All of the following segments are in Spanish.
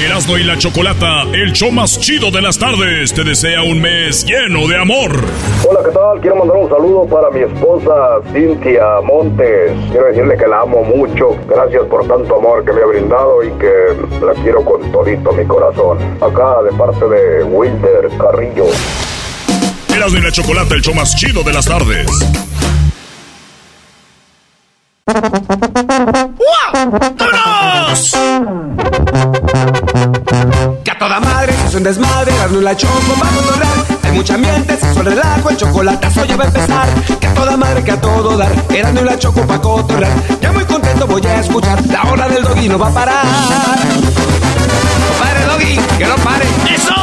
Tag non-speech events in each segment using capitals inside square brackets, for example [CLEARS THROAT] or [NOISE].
Erasmo y la Chocolata, el show más chido de las tardes, te desea un mes lleno de amor. Hola, ¿qué tal? Quiero mandar un saludo para mi esposa Cintia Montes. Quiero decirle que la amo mucho. Gracias por tanto amor que me ha brindado y que la quiero con todito mi corazón. Acá de parte de Wilder Carrillo. Erasmo y la Chocolata, el show más chido de las tardes. ¡Vámonos! Que a toda madre es un desmadre, darle la choco para controlar. Hay mucha ambiente, se suele relajo, el chocolatazo ya va a empezar. Que a toda madre, que a todo dar, erando la choco para cotorrear. Ya muy contento voy a escuchar, la hora del doggy no va a parar. No pare, doggy, que no pare. ¡Eso!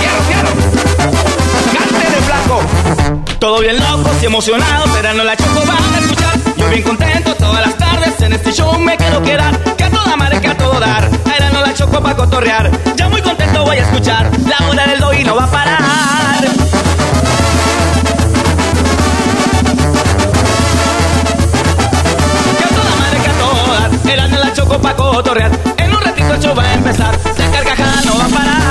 ¡Quiero, quiero! ¡Cante de flaco! Todo bien locos y emocionados, esperando la choco van a escuchar. Yo bien contento todas las tardes, en este show me quiero quedar. Que a toda madre, que a todo dar, era no la choco pa' cotorrear. Ya muy contento voy a escuchar, la hora del doggy no va a parar. Que a toda madre, que a todo dar, era no la choco pa' cotorrear. En un ratito show va a empezar, la carcajada no va a parar.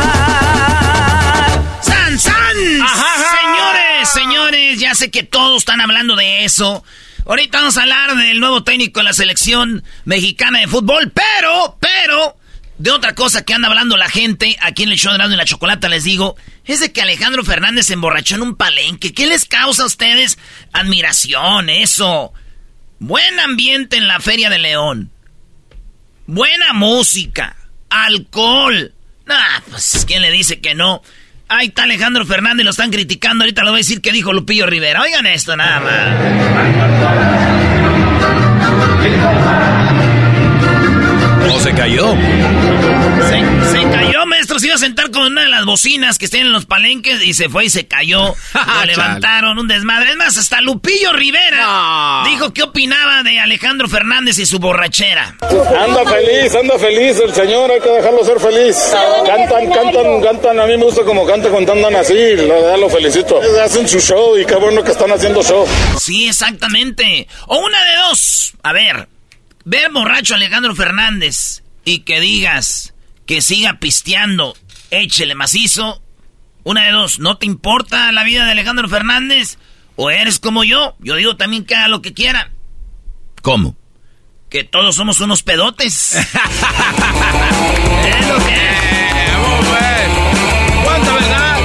¡San, san! Señores, señores, ya sé que todos están hablando de eso. Ahorita vamos a hablar del nuevo técnico de la selección mexicana de fútbol, pero, pero, de otra cosa que anda hablando la gente aquí en el show de y la Chocolata, les digo, es de que Alejandro Fernández se emborrachó en un palenque. ¿Qué les causa a ustedes? Admiración, eso. Buen ambiente en la Feria de León. Buena música. Alcohol. Nah, pues, ¿quién le dice que no? Ahí está Alejandro Fernández, lo están criticando. Ahorita lo voy a decir que dijo Lupillo Rivera. Oigan esto nada ¿O se cayó? Se, se cayó, maestro. Se iba a sentar con una de las bocinas que están en los palenques y se fue y se cayó. [LAUGHS] Lo levantaron, un desmadre. Es más, hasta Lupillo Rivera dijo que opinaba de Alejandro Fernández y su borrachera. Anda feliz, anda feliz el señor, hay que dejarlo ser feliz. Cantan, cantan, cantan, a mí me gusta como canta cuando andan así, la verdad lo felicito. Hacen su show y qué bueno que están haciendo show. Sí, exactamente. O una de dos. A ver, ver borracho a Alejandro Fernández y que digas que siga pisteando, échele macizo. Una de dos, ¿no te importa la vida de Alejandro Fernández? ¿O eres como yo? Yo digo también que haga lo que quiera. ¿Cómo? Que todos somos unos pedotes. [LAUGHS] es lo que ¿Cuánta verdad?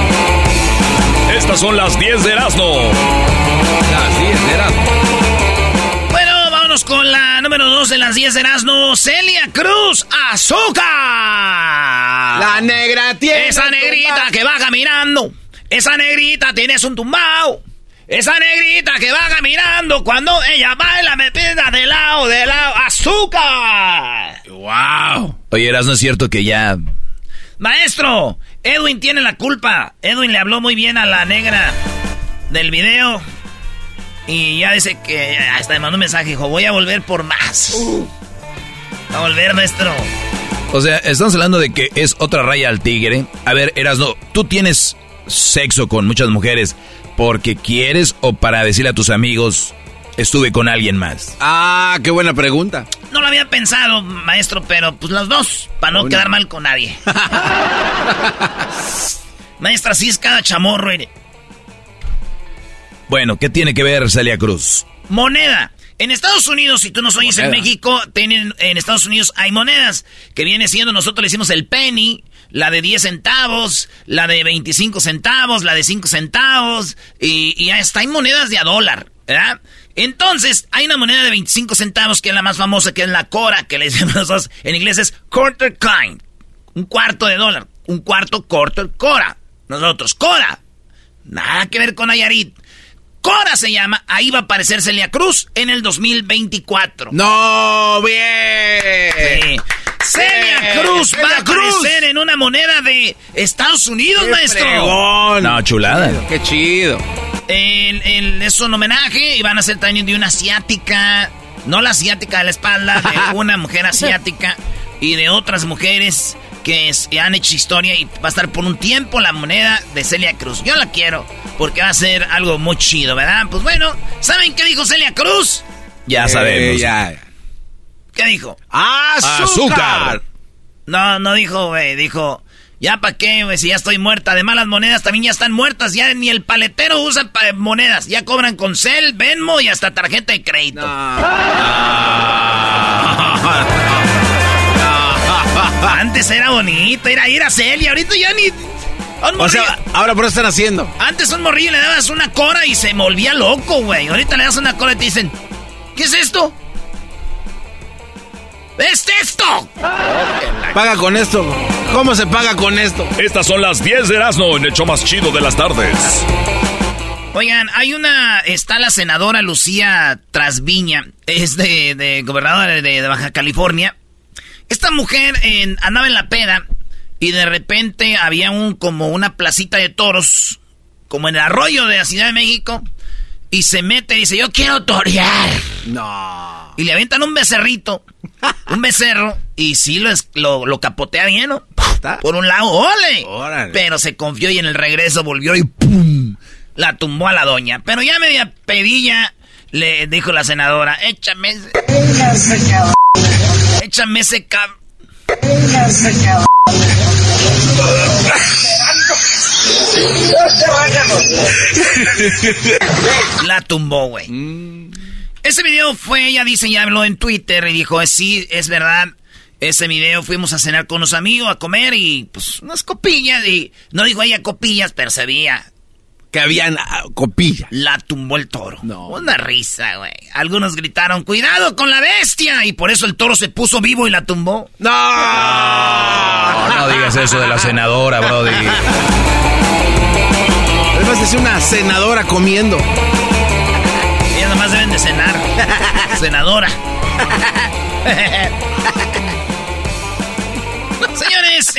Estas son las 10 de Erasmo. Las 10 de Erasmo. Bueno, vámonos con la número 2 de las 10 de Erasmo. Celia Cruz, azúcar. La negra tiene. Esa negrita que va caminando. Esa negrita tienes un tumbao. Esa negrita que va caminando cuando ella baila me pida de lado, de lado. ¡Azúcar! ¡Wow! Oye, Eras, ¿no es cierto que ya... Maestro, Edwin tiene la culpa. Edwin le habló muy bien a la negra del video. Y ya dice que hasta me mandó un mensaje, dijo, voy a volver por más. A volver, maestro. O sea, estamos hablando de que es otra raya al tigre. A ver, Erasno, tú tienes sexo con muchas mujeres porque quieres o para decirle a tus amigos, estuve con alguien más. Ah, qué buena pregunta. No lo había pensado, maestro, pero pues los dos, para no Una. quedar mal con nadie. [LAUGHS] Maestra, sí es cada chamorro. mire. Bueno, ¿qué tiene que ver Celia Cruz? Moneda. En Estados Unidos, si tú nos oyes en México, tienen, en Estados Unidos hay monedas que viene siendo, nosotros le decimos el penny, la de 10 centavos, la de 25 centavos, la de 5 centavos, y, y hasta hay monedas de a dólar, ¿verdad? Entonces, hay una moneda de 25 centavos que es la más famosa, que es la Cora, que le decimos nosotros en inglés es quarter coin, un cuarto de dólar, un cuarto quarter Cora. Nosotros, Cora. Nada que ver con Nayarit. Cora se llama, ahí va a aparecer Celia Cruz en el 2024. ¡No! ¡Bien! Celia Cruz va a aparecer en una moneda de Estados Unidos, maestro. No, chulada. ¡Qué chido! es un homenaje y van a ser también de una asiática, no la asiática de la espalda, de [LAUGHS] una mujer asiática y de otras mujeres que han hecho historia y va a estar por un tiempo la moneda de Celia Cruz. Yo la quiero porque va a ser algo muy chido, ¿verdad? Pues bueno, ¿saben qué dijo Celia Cruz? Ya eh, sabemos. ¿Qué dijo? ¡Azúcar! No, no dijo, güey, dijo... Ya para qué, güey, si ya estoy muerta. Además, las monedas también ya están muertas. Ya ni el paletero usa monedas. Ya cobran con Cel, Venmo y hasta tarjeta de crédito. Antes era bonito ir a ir a Celia. Ahorita ya ni. O sea, ahora por eso están haciendo. Antes un morrillo le dabas una cora y se volvía loco, güey. Ahorita le das una cora y te dicen, ¿qué es esto? ¿Es esto? Paga con esto. ¿Cómo se paga con esto? Estas son las 10 de Erasmo en el show más chido de las tardes. Oigan, hay una, está la senadora Lucía Trasviña, es de, gobernadora de, Baja California. Esta mujer andaba en la peda y de repente había un como una placita de toros, como en el arroyo de la Ciudad de México, y se mete y dice, yo quiero torear. No. Y le aventan un becerrito, un becerro, y sí lo, lo, capotea bien, ¿no? Por un lado, ¡ole! Pero se confió y en el regreso volvió y ¡pum! La tumbó a la doña. Pero ya media pedilla, le dijo la senadora, échame ese... Échame ese cab... La tumbó, güey. Ese video fue, ella dice, ya habló en Twitter y dijo, sí, es verdad. Ese video fuimos a cenar con unos amigos, a comer y pues unas copillas. Y no dijo ella copillas, pero se veía que habían ah, copillas. La tumbó el toro. No. Una risa, güey. Algunos gritaron, cuidado con la bestia. Y por eso el toro se puso vivo y la tumbó. No. No, digas eso de la senadora, brody. Además de una senadora comiendo. Ellos nomás deben de cenar. [LAUGHS] Senadora. [LAUGHS]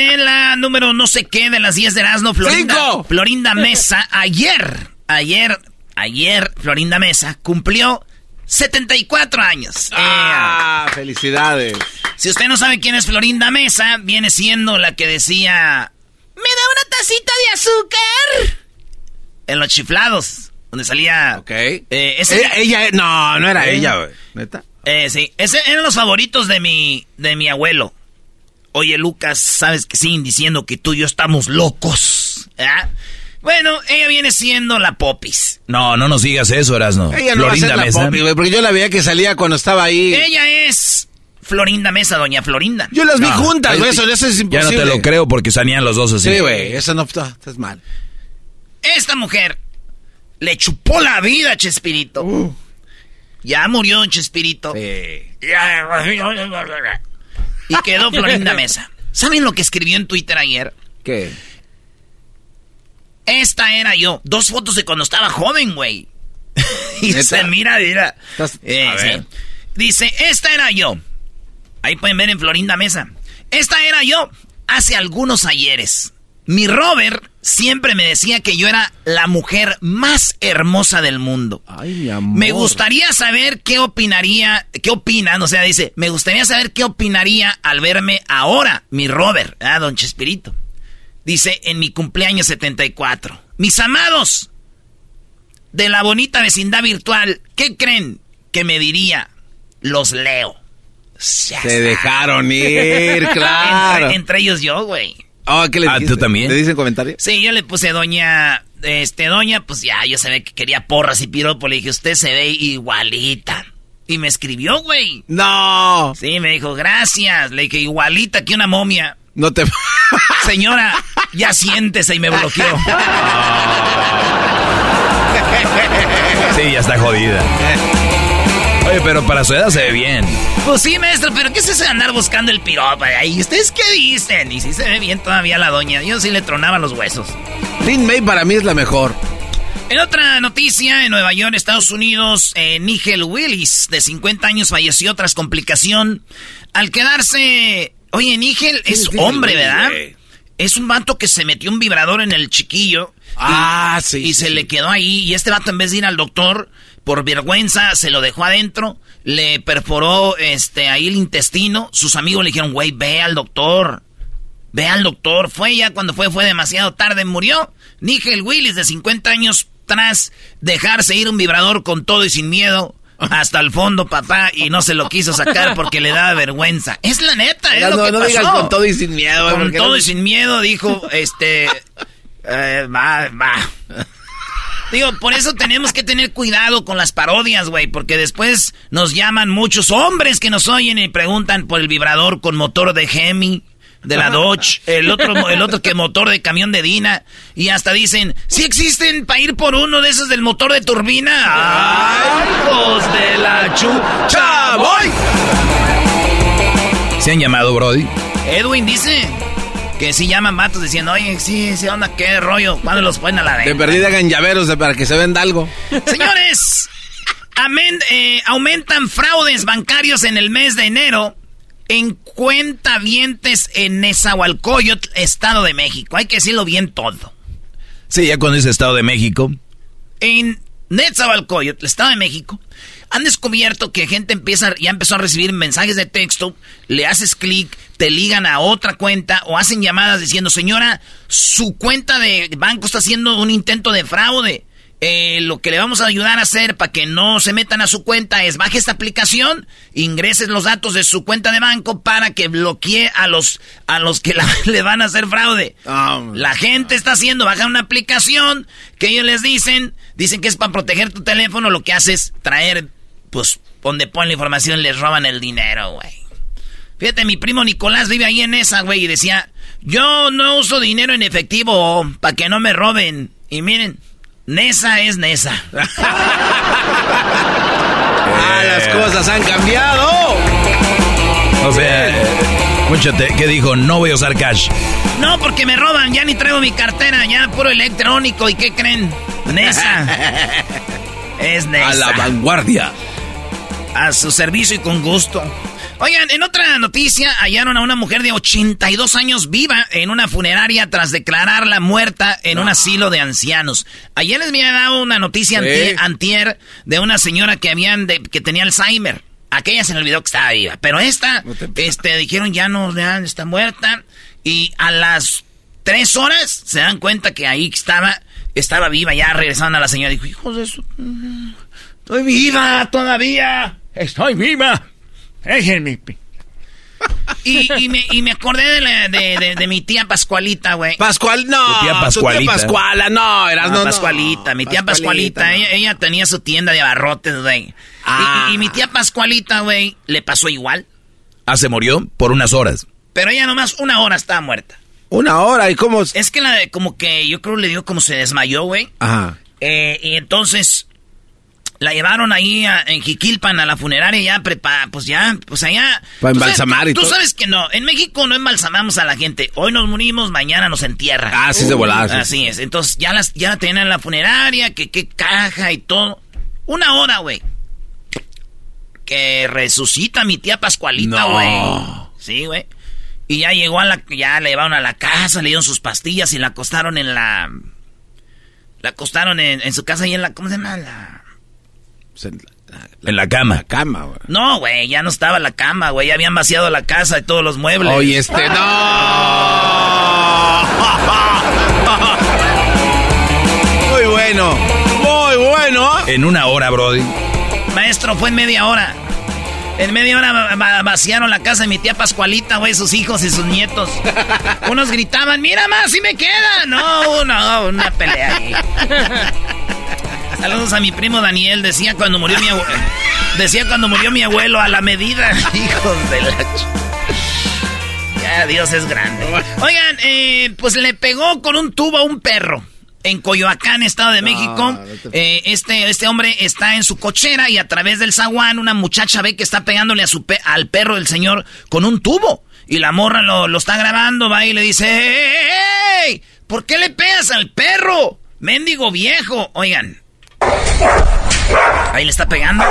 En la número no sé qué de las 10 de Erasmo, Florinda, Florinda Mesa, ayer, ayer, ayer, Florinda Mesa cumplió 74 años. ¡Ah! felicidades. Si usted no sabe quién es Florinda Mesa, viene siendo la que decía... ¿Me da una tacita de azúcar? En los chiflados, donde salía... Ok. Eh, ese ella, no, no era ella, güey. ¿Neta? Eh, sí, ese eran los favoritos de mi, de mi abuelo. Oye, Lucas, sabes que siguen diciendo que tú y yo estamos locos. ¿Ah? Bueno, ella viene siendo la Popis. No, no nos digas eso, Erasno. Ella no Florinda va a ser la Popis, porque yo la veía que salía cuando estaba ahí. Ella es Florinda Mesa, doña Florinda. Yo las vi juntas, güey, eso, eso, es imposible. Ya no te lo creo porque salían los dos así. Sí, güey, eso no está, es mal. Esta mujer le chupó la vida a Chespirito. Uh. Ya murió Chespirito. Sí. Y quedó Florinda Mesa. ¿Saben lo que escribió en Twitter ayer? ¿Qué? Esta era yo. Dos fotos de cuando estaba joven, güey. [LAUGHS] y se mira, mira. Eh, Dice, esta era yo. Ahí pueden ver en Florinda Mesa. Esta era yo hace algunos ayeres. Mi Robert siempre me decía que yo era la mujer más hermosa del mundo. Ay, mi amor. Me gustaría saber qué opinaría, qué opinan, o sea, dice, me gustaría saber qué opinaría al verme ahora, mi Robert, ah, don Chespirito. Dice, en mi cumpleaños 74. Mis amados de la bonita vecindad virtual, ¿qué creen que me diría? Los leo. Se dejaron ir, [LAUGHS] claro. entre ellos yo, güey. Oh, ¿qué le ah, ¿tú también? ¿Le dicen comentario? Sí, yo le puse doña, este, doña, pues ya, yo se ve que quería porras y piropo. Le dije, usted se ve igualita. Y me escribió, güey. No. Sí, me dijo, gracias. Le dije, igualita que una momia. No te... [LAUGHS] Señora, ya siéntese y me bloqueó. [LAUGHS] Sí, ya está jodida. [LAUGHS] Oye, pero para su edad se ve bien. Pues sí, maestro, pero ¿qué es eso de andar buscando el piropa ahí? ¿Ustedes qué dicen? Y si se ve bien todavía la doña. Yo sí le tronaba los huesos. Lin May para mí es la mejor. En otra noticia, en Nueva York, Estados Unidos, eh, Nigel Willis, de 50 años, falleció tras complicación al quedarse... Oye, Nigel es hombre, ¿verdad? Es un vato que se metió un vibrador en el chiquillo. Ah, sí. Y se le quedó ahí. Y este vato, en vez de ir al doctor, por vergüenza, se lo dejó adentro. Le perforó este, ahí el intestino. Sus amigos le dijeron, güey, ve al doctor. Ve al doctor. Fue ya cuando fue, fue demasiado tarde. Murió. Nigel Willis, de 50 años, tras dejarse ir un vibrador con todo y sin miedo hasta el fondo, papá, y no se lo quiso sacar porque le daba vergüenza. Es la neta, es no, lo que no pasó. digas con todo y sin miedo. Con todo no- y sin miedo, dijo, este... [LAUGHS] eh, va, va. Digo, por eso tenemos que tener cuidado con las parodias, güey, porque después nos llaman muchos hombres que nos oyen y preguntan por el vibrador con motor de Hemi, de la Dodge, [LAUGHS] el otro, el otro que motor de camión de Dina, y hasta dicen, si existen para ir por uno de esos del motor de turbina. ¡Ay, hijos de la chucha! ¡Voy! ¿Se han llamado, Brody? Edwin dice que si llaman matos diciendo, oye, sí, sí, onda, qué rollo, ¿cuándo los ponen a la De venta? perdida hagan llaveros de- para que se venda algo. Señores, amen- eh, aumentan fraudes bancarios en el mes de enero en cuentavientes en Nezahualcóyotl, Estado de México. Hay que decirlo bien todo. Sí, ya cuando dice Estado de México. En Nezahualcóyotl, Estado de México, han descubierto que gente empieza, ya empezó a recibir mensajes de texto, le haces clic, te ligan a otra cuenta o hacen llamadas diciendo, señora, su cuenta de banco está haciendo un intento de fraude. Eh, lo que le vamos a ayudar a hacer para que no se metan a su cuenta es baje esta aplicación, ingreses los datos de su cuenta de banco para que bloquee a los a los que la- [LAUGHS] le van a hacer fraude. La gente está haciendo, baja una aplicación que ellos les dicen, dicen que es para proteger tu teléfono, lo que hace es traer, pues, donde ponen la información les roban el dinero, güey. Fíjate, mi primo Nicolás vive ahí en esa, güey, y decía, yo no uso dinero en efectivo para que no me roben. Y miren, Nesa es Nesa. [LAUGHS] Ah, las cosas han cambiado. O sea, escúchate, ¿qué dijo? No voy a usar cash. No, porque me roban, ya ni traigo mi cartera, ya puro electrónico. ¿Y qué creen? Nesa. [LAUGHS] Es Nesa. A la vanguardia. A su servicio y con gusto. Oigan, en otra noticia, hallaron a una mujer de 82 años viva en una funeraria tras declararla muerta en un asilo de ancianos. Ayer les había dado una noticia Sí. antier, de una señora que habían de- que tenía Alzheimer. Aquella se le olvidó que estaba viva, pero esta, este, dijeron ya no, ya está muerta. Y a las tres horas se dan cuenta que ahí estaba, estaba viva, ya regresaron a la señora. Dijo, hijos de su... Estoy viva todavía. Estoy viva. Déjenme. Y, y, me, y me acordé de, la- de, de- de mi tía Pascualita, güey. Pascual, no. Tu tía Pascualita. Pascuala, no, eras No, no, no. Pascualita, mi tía Pascualita, no. ella, ella tenía su tienda de abarrotes, güey. Y- Ah. Y, y mi tía Pascualita, güey, le pasó igual. Ah, se murió por unas horas. Pero ella nomás una hora estaba muerta. Una hora, ¿y cómo? Es que la de- como que yo creo le dio como se desmayó, güey. Ajá. Eh, y entonces la llevaron ahí a- en Jiquilpan a la funeraria ya prepa, pues ya, pues allá. Pa' Tú embalsamar sabes- y Tú todo. sabes que no, en México no embalsamamos a la gente. Hoy nos morimos, mañana nos entierran. Ah, sí, de volada, sí. Así es. Entonces ya las ya la tenían en la funeraria, que qué caja y todo. Una hora, güey. Que resucita mi tía Pascualita, No. güey. Sí, güey. Y ya llegó a la, ya la llevaron a la casa, le dieron sus pastillas y la acostaron en la, la acostaron en, en su casa y en la, ¿cómo se llama? La... En la cama. Cama, güey. No, güey, ya no estaba la cama, güey, ya habían vaciado la casa y todos los muebles. Oye, este, no. [LAUGHS] Muy bueno. Muy bueno. En una hora, Brody. Maestro, fue en media hora. En media hora va- va- vaciaron la casa de mi tía Pascualita, güey, sus hijos y sus nietos. Unos gritaban, mira más, si me queda. No, no, una pelea ahí. [LAUGHS] Saludos a mi primo Daniel. Decía cuando murió mi abuelo. Decía cuando murió mi abuelo a la medida. [LAUGHS] Hijos de la. Ya, Dios es grande. Oigan, eh, pues le pegó con un tubo a un perro. En Coyoacán, Estado de México, eh, este, este hombre está en su cochera y a través del zaguán una muchacha ve que está pegándole a su al perro del señor con un tubo. Y la morra lo, lo está grabando, va y le dice, ¡Ey! ¿Por qué le pegas al perro? Mendigo viejo. Oigan. Ahí le está pegando.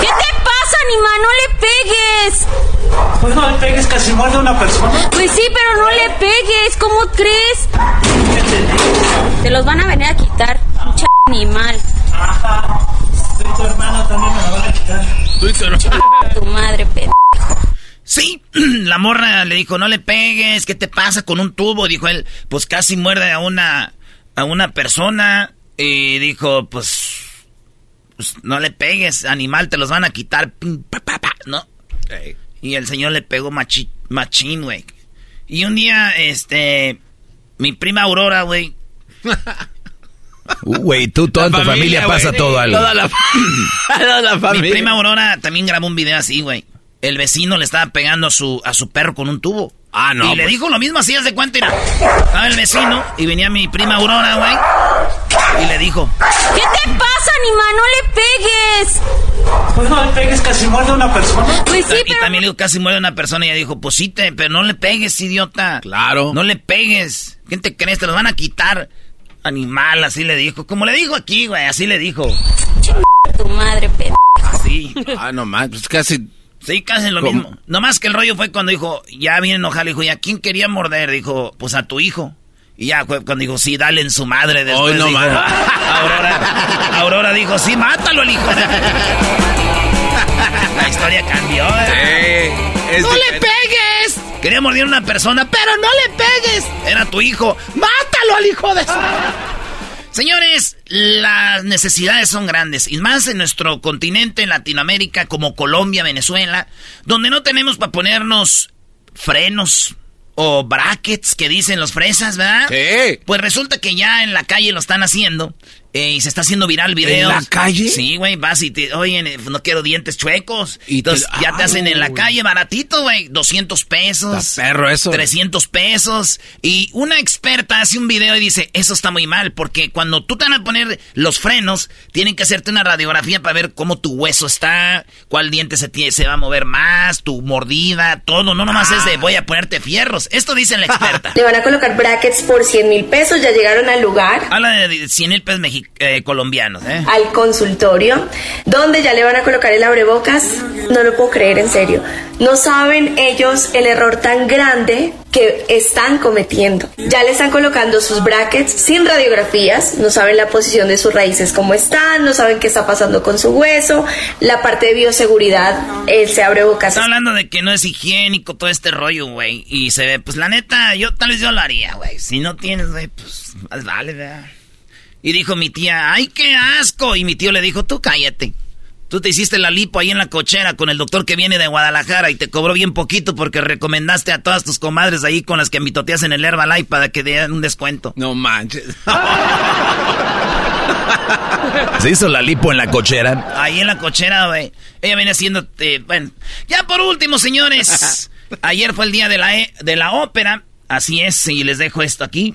¿Qué te pasa, animal? No le pegues. Pues no le pegues, casi muerde a una persona. Pues sí, pero no le pegues. ¿Cómo crees? Te los van a venir a quitar. Mucha animal. Ajá. tu hermana también me la van a quitar. Tu madre, pendejo. Sí, [CLEARS THROAT] la morra le dijo, no le pegues, ¿qué te pasa con un tubo? Dijo él, pues casi muerde a una, a una persona. Y dijo, pues, pues no le pegues, animal, te los van a quitar. ¿No? Y el señor le pegó machi, machín, güey. Y un día, este, mi prima Aurora, güey. [LAUGHS] Uh, güey, tú, toda tu familia, pasa todo algo. Toda la, [LAUGHS] toda la familia. Mi prima Aurora también grabó un video así, güey el vecino le estaba pegando a su, a su perro con un tubo. Ah, no. Y le pues. dijo lo mismo así, de cuenta, era. Estaba el vecino y venía mi prima Aurora, güey. Y le dijo: ¿Qué te pasa, animal? No le pegues. Pues no le pegues, casi muerde a una persona. Pues sí, y también le dijo: casi muerde a una persona. Y ella dijo: Pues sí, te, pero no le pegues, idiota. Claro. No le pegues. ¿Quién te crees? Te los van a quitar. Animal, así le dijo. Como le dijo aquí, güey, así le dijo. tu madre, pendejo. Así. Ah, no más, pues casi Sí, casi lo mismo. No más que el rollo fue cuando dijo, ya viene enojado, dijo, ¿y a quién quería morder? Dijo, pues a tu hijo. Y ya cuando dijo, sí, dale en su madre. Después no dijo, [LAUGHS] Aurora, Aurora dijo, sí, mátalo el hijo. La historia cambió. ¿eh? ¡No le pegues! Quería morder a una persona, pero no le pegues. Era tu hijo. ¡Mátalo al hijo de su... Señores, las necesidades son grandes, y más en nuestro continente, en Latinoamérica, como Colombia, Venezuela, donde no tenemos para ponernos frenos o brackets que dicen los fresas, ¿verdad? Sí. Pues resulta que ya en la calle lo están haciendo eh, y se está haciendo viral video. ¿En la calle? Sí, güey, vas y te, oye, no quiero dientes chuecos. Y Entonces ya te hacen en la calle baratito, güey, 200 pesos. Perro eso. 300 pesos. Y una experta hace un video y dice, eso está muy mal, porque cuando tú te van a poner los frenos, tienen que hacerte una radiografía para ver cómo tu hueso está, cuál diente se, se va a mover más, tu mordida, todo. No nomás es de ah. voy a ponerte fierros. Esto dice la [LAUGHS] experta. Le van a colocar brackets por 100 mil pesos, ya llegaron al lugar. Habla de 100 mil pesos mexicanos eh, colombianos. ¿eh? Al consultorio, donde ya le van a colocar el abrebocas. No lo puedo creer, en serio. No saben ellos el error tan grande que están cometiendo. Ya le están colocando sus brackets sin radiografías, no saben la posición de sus raíces cómo están, no saben qué está pasando con su hueso, la parte de bioseguridad, él se abre bocas. Está hablando de que no es higiénico todo este rollo, güey, y se ve, pues la neta, yo tal vez yo lo haría, güey. Si no tienes, güey, pues vale, vea. Y dijo mi tía, ¡ay, qué asco! Y mi tío le dijo, tú cállate. Tú te hiciste la lipo ahí en la cochera con el doctor que viene de Guadalajara y te cobró bien poquito porque recomendaste a todas tus comadres ahí con las que mitoteas en el Herbalife para que den un descuento. No manches. [LAUGHS] ¿Se hizo la lipo en la cochera? Ahí en la cochera, güey. Ella viene haciendo... Eh, bueno, ya por último, señores. [LAUGHS] Ayer fue el día de la, e, de la ópera. Así es, y les dejo esto aquí.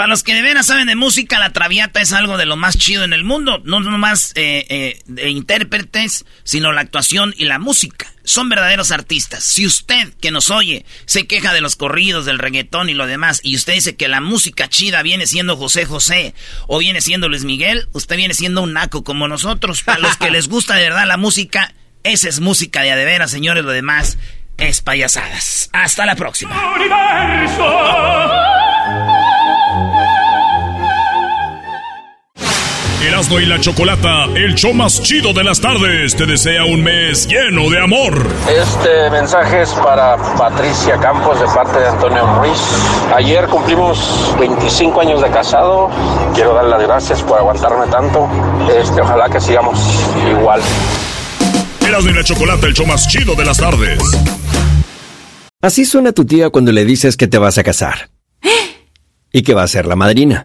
Para los que de veras saben de música, la Traviata es algo de lo más chido en el mundo. No nomás eh, eh, de intérpretes, sino la actuación y la música. Son verdaderos artistas. Si usted que nos oye se queja de los corridos, del reggaetón y lo demás, y usted dice que la música chida viene siendo José José o viene siendo Luis Miguel, usted viene siendo un naco como nosotros. Para los que les gusta de verdad la música, esa es música de a señores. Lo demás es payasadas. Hasta la próxima. Erasmo y la Chocolata, el show más chido de las tardes, te desea un mes lleno de amor. Este mensaje es para Patricia Campos de parte de Antonio Ruiz. Ayer cumplimos 25 años de casado. Quiero dar las gracias por aguantarme tanto. Este, ojalá que sigamos igual. Erasmo y la Chocolata, el show más chido de las tardes. Así suena tu tía cuando le dices que te vas a casar. Y que va a ser la madrina.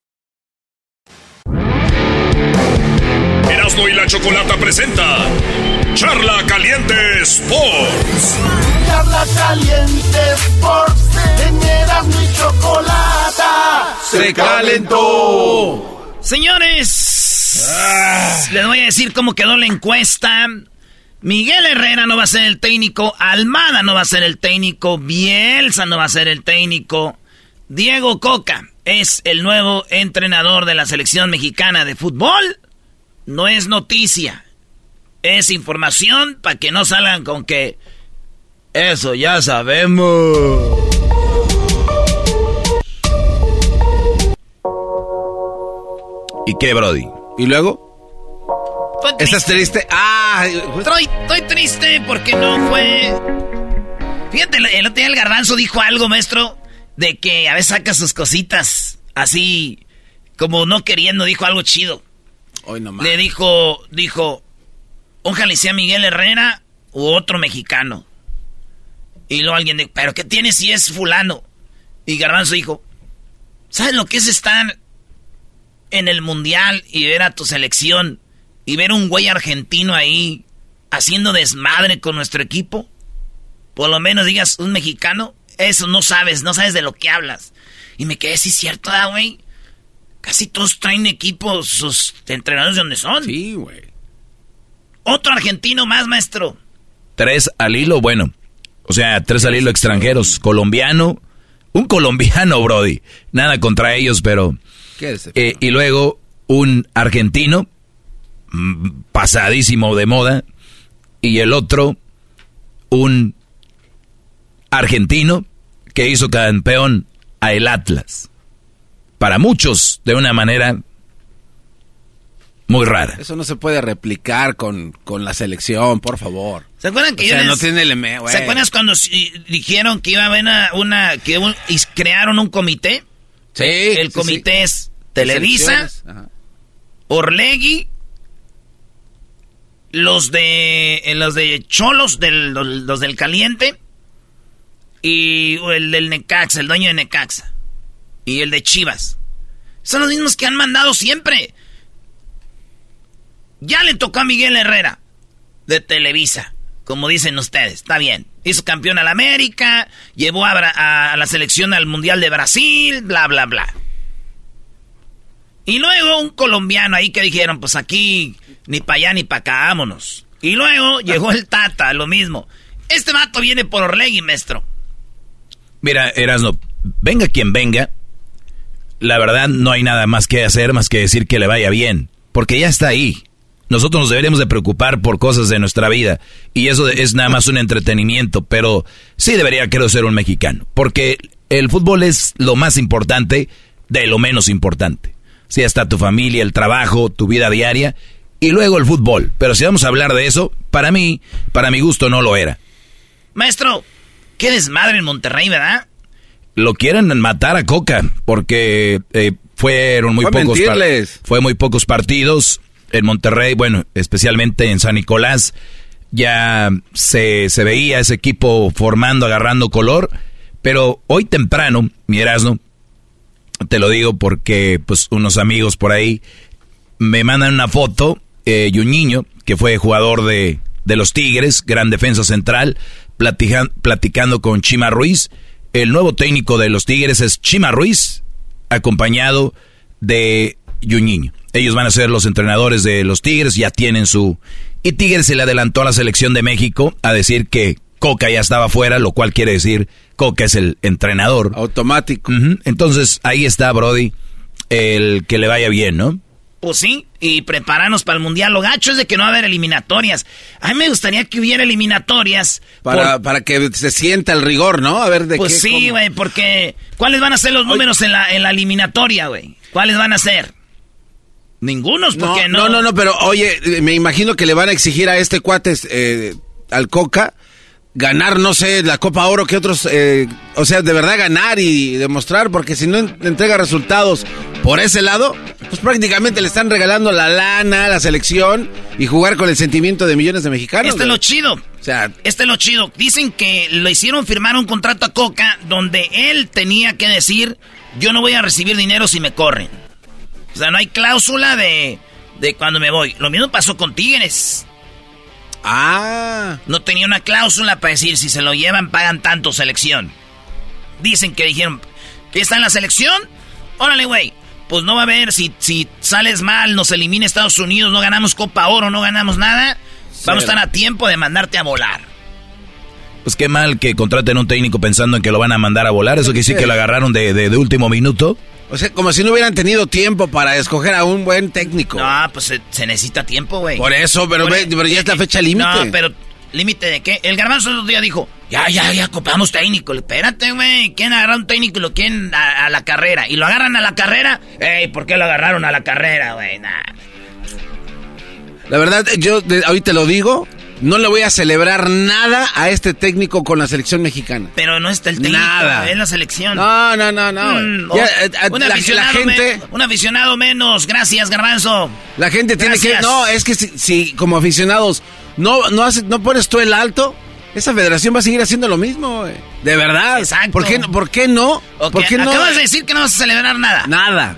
Erasmo y la Chocolata presenta Charla Caliente Sports. Charla Caliente Sports. En Erasmo y Chocolata. Se calentó. Señores, les voy a decir cómo quedó la encuesta. Miguel Herrera no va a ser el técnico, Almada no va a ser el técnico, Bielsa no va a ser el técnico, Diego Coca es el nuevo entrenador de la selección mexicana de fútbol. No es noticia, es información para que no salgan con que eso ya sabemos. ¿Y qué, Brody? ¿Y luego? ¿Estás triste? Ah, estoy, estoy triste porque no fue. Fíjate, el otro día el garbanzo dijo algo, maestro, de que a veces saca sus cositas así, como no queriendo, dijo algo chido. Hoy nomás. Le dijo, dijo, ojalá sea Miguel Herrera u otro mexicano. Y luego alguien dijo, ¿pero qué tiene si es fulano? Y Garbanzo dijo, ¿sabes lo que es estar en el mundial y ver a tu selección y ver un güey argentino ahí haciendo desmadre con nuestro equipo? Por lo menos digas, un mexicano, eso no sabes, no sabes de lo que hablas. Y me quedé, sí, cierto, ¿ah, güey. Casi todos traen equipos, sus entrenadores de donde son. Sí, güey. Otro argentino más, maestro. Tres al hilo, bueno. O sea, tres al hilo extranjeros. Colombiano. Un colombiano, Brody. Nada contra ellos, pero... ¿Qué es? Eh, y luego un argentino, pasadísimo de moda. Y el otro, un argentino que hizo campeón a el Atlas. Para muchos, de una manera muy rara. Eso no se puede replicar con, con la selección, por favor. ¿Se acuerdan que o yo sea, les- no tiene el güey. ¿Se acuerdan cuando dijeron que iba a haber una, una- que un- y crearon un comité? Sí. El sí, comité sí. es Televisa. Orlegui, los de eh, los de Cholos, del, los, los del Caliente y el del Necaxa, el dueño de Necaxa y el de Chivas. Son los mismos que han mandado siempre. Ya le tocó a Miguel Herrera de Televisa, como dicen ustedes, está bien. Hizo campeón al América, llevó a, a la selección al Mundial de Brasil, bla, bla, bla. Y luego un colombiano ahí que dijeron, pues aquí ni para allá ni para acá, vámonos. Y luego [LAUGHS] llegó el Tata, lo mismo. Este vato viene por Orlegui, maestro. Mira, Erasno, venga quien venga, la verdad no hay nada más que hacer más que decir que le vaya bien, porque ya está ahí. Nosotros nos deberíamos de preocupar por cosas de nuestra vida y eso es nada más un entretenimiento, pero sí debería quiero ser un mexicano, porque el fútbol es lo más importante de lo menos importante. Si está tu familia, el trabajo, tu vida diaria y luego el fútbol. Pero si vamos a hablar de eso, para mí, para mi gusto no lo era. Maestro, qué desmadre en Monterrey, ¿verdad? Lo quieren matar a Coca porque eh, fueron muy pocos fue muy pocos partidos en Monterrey, bueno, especialmente en San Nicolás, ya se, se veía ese equipo formando, agarrando color, pero hoy temprano, mi Erasmo, te lo digo porque pues unos amigos por ahí me mandan una foto eh, y un niño que fue jugador de, de los Tigres, gran defensa central, platicando con Chima Ruiz. El nuevo técnico de los Tigres es Chima Ruiz, acompañado de Yuñiño. Ellos van a ser los entrenadores de los Tigres, ya tienen su... Y Tigres se le adelantó a la selección de México a decir que Coca ya estaba fuera, lo cual quiere decir Coca es el entrenador. Automático. Entonces ahí está Brody, el que le vaya bien, ¿no? Pues sí, y prepararnos para el Mundial. Lo gacho es de que no va a haber eliminatorias. A mí me gustaría que hubiera eliminatorias. Para, para que se sienta el rigor, ¿no? A ver de pues qué. Pues sí, güey, porque ¿cuáles van a ser los números en la, en la eliminatoria, güey? ¿Cuáles van a ser? Ningunos, porque no, no. No, no, pero oye, me imagino que le van a exigir a este cuate, eh, al Coca, ganar, no sé, la Copa Oro que otros, eh, o sea, de verdad ganar y demostrar, porque si no entrega resultados por ese lado, pues prácticamente le están regalando la lana, la selección y jugar con el sentimiento de millones de mexicanos. Este es lo chido. O sea, este es lo chido. Dicen que lo hicieron firmar un contrato a Coca donde él tenía que decir, yo no voy a recibir dinero si me corren. O sea, no hay cláusula de, de cuando me voy. Lo mismo pasó con Tigres. Ah. No tenía una cláusula para decir si se lo llevan pagan tanto selección. Dicen que dijeron, ¿que está en la selección? Órale, güey. Pues no va a haber, si, si sales mal, nos elimina Estados Unidos, no ganamos Copa Oro, no ganamos nada. Vamos a estar a tiempo de mandarte a volar. Pues qué mal que contraten un técnico pensando en que lo van a mandar a volar. Eso que sí que lo agarraron de, de, de último minuto. O sea, como si no hubieran tenido tiempo para escoger a un buen técnico. No, pues se, necesita tiempo, güey. Por eso, pero, e- pero ya es la fecha límite. No, pero ¿límite de qué? El garbanzo el otro día dijo, ya, ya, ya, copamos técnico. Espérate, güey. ¿Quién agarra un técnico y lo quieren a, la carrera? ¿Y lo agarran a la carrera? Ey, ¿por qué lo agarraron a la carrera, güey? La verdad, yo ahorita lo digo, no le voy a celebrar nada a este técnico con la selección mexicana. Pero no está el técnico, nada. es la selección. No, no, no, no. Mm, eh, un, la, aficionado gente, un aficionado menos, gracias, Garbanzo. La gente tiene que no, es que si, como aficionados no no no pones tú el alto, esa federación va a seguir haciendo lo mismo, De verdad. Exacto. ¿Por qué, ¿por qué no? ¿Por qué no? Acabas de decir que no vas a celebrar nada. Nada.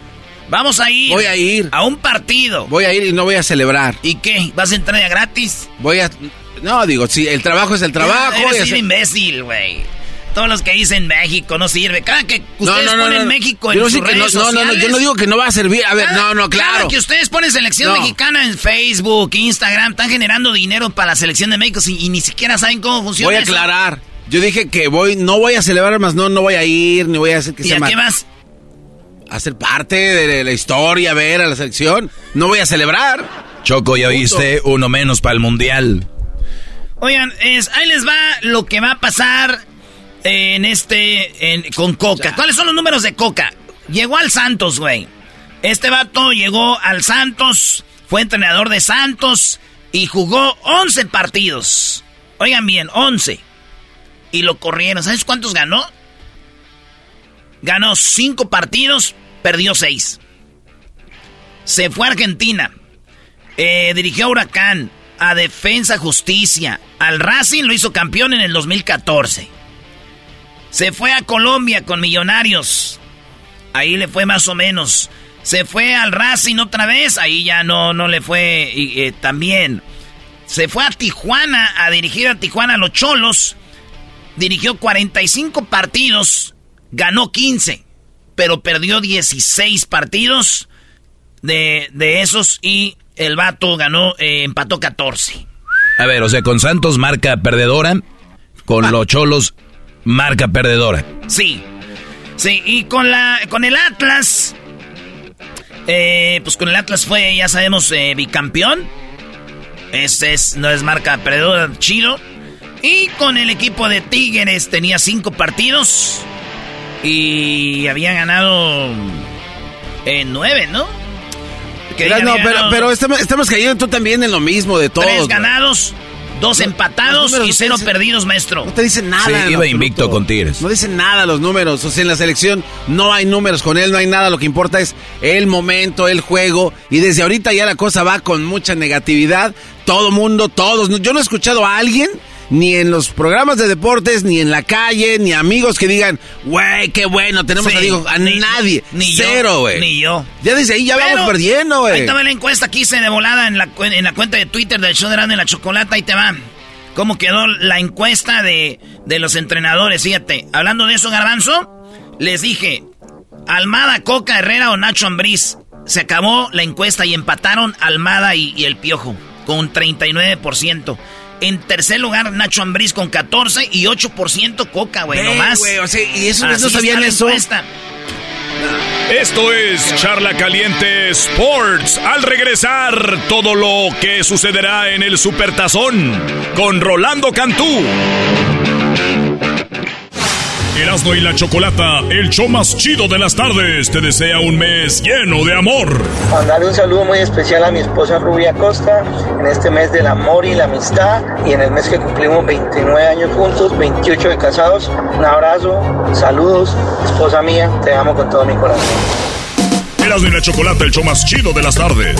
Vamos a ir. Voy a ir. A un partido. Voy a ir y no voy a celebrar. ¿Y qué? ¿Vas a entrar ya gratis? Voy a... No, digo, sí, el trabajo es el trabajo. Eres un imbécil, güey. Todos los que dicen México no sirve. Cada que ustedes ponen México en sus redes sociales, no, no, yo no digo que no va a servir. A ver, no, no, claro. Cada que ustedes ponen selección mexicana en Facebook, Instagram, están generando dinero para la selección de México y, ni siquiera saben cómo funciona. Voy a aclarar. Yo dije que voy, no voy a celebrar más, no, no voy a ir, ni voy a hacer que ¿Y sea a qué vas? Hacer parte de la historia, ver a la selección. No voy a celebrar. Choco, ya oíste, uno menos para el mundial. Oigan, es, ahí les va lo que va a pasar en este, en, con Coca. ¿Cuáles son los números de Coca? Llegó al Santos, güey. Este vato llegó al Santos, fue entrenador de Santos y jugó 11 partidos. Oigan bien, 11. Y lo corrieron. ¿Sabes cuántos ganó? Ganó 5 partidos, perdió seis. Se fue a Argentina. Eh, dirigió a Huracán, a Defensa Justicia. Al Racing lo hizo campeón en el 2014. Se fue a Colombia con Millonarios. Ahí le fue más o menos. Se fue al Racing otra vez. Ahí ya no, no le fue eh, también. Se fue a Tijuana a dirigir a Tijuana a los Cholos. dirigió 45 partidos, ganó 15, pero perdió 16 partidos de, esos y el vato ganó, eh, empató 14. A ver, o sea, con Santos marca perdedora, con los Cholos marca perdedora. Sí, sí, y con, la, con el Atlas, eh, pues con el Atlas fue, ya sabemos, eh, bicampeón. Ese es, no es marca perdedora, chido. Y con el equipo de Tigres tenía cinco partidos y había ganado en nueve, ¿no? no, pero, estamos, cayendo tú también en lo mismo de todos. Tres ganados, dos empatados y cero perdidos, maestro. No te dicen nada. iba invicto con Tigres. No dicen nada los números. O sea, en la selección no hay números con él, no hay nada. Lo que importa es el momento, el juego. Y desde ahorita ya la cosa va con mucha negatividad. Todo mundo, todos. Yo no he escuchado a alguien ni en los programas de deportes, ni en la calle, ni amigos que digan, güey, qué bueno, tenemos amigos. A nadie. Ni Cero, güey. Ni yo. Ya dice ahí, ya vamos perdiendo, güey. Ahí te la encuesta que hice de volada en la, en la cuenta de Twitter del show de Grande la Chocolata. Ahí te va. ¿Cómo quedó la encuesta de, de los entrenadores? Fíjate, hablando de eso, Garbanzo, les dije, Almada, Coca, Herrera o Nacho Ambriz. Se acabó la encuesta y empataron Almada y, y el Piojo con 39%. En tercer lugar, Nacho Ambriz con 14 y 8% Coca, güey, nomás. Güey, o sea, y eso no sabían eso. Esto es Charla Caliente Sports. Al regresar, todo lo que sucederá en el Supertazón con Rolando Cantú. Erasmo y la Chocolata, el show más chido de las tardes, te desea un mes lleno de amor. Mandarle un saludo muy especial a mi esposa Rubia Costa en este mes del amor y la amistad y en el mes que cumplimos 29 años juntos, 28 de casados. Un abrazo, saludos, esposa mía, te amo con todo mi corazón. Erasmo y la Chocolata, el show más chido de las tardes.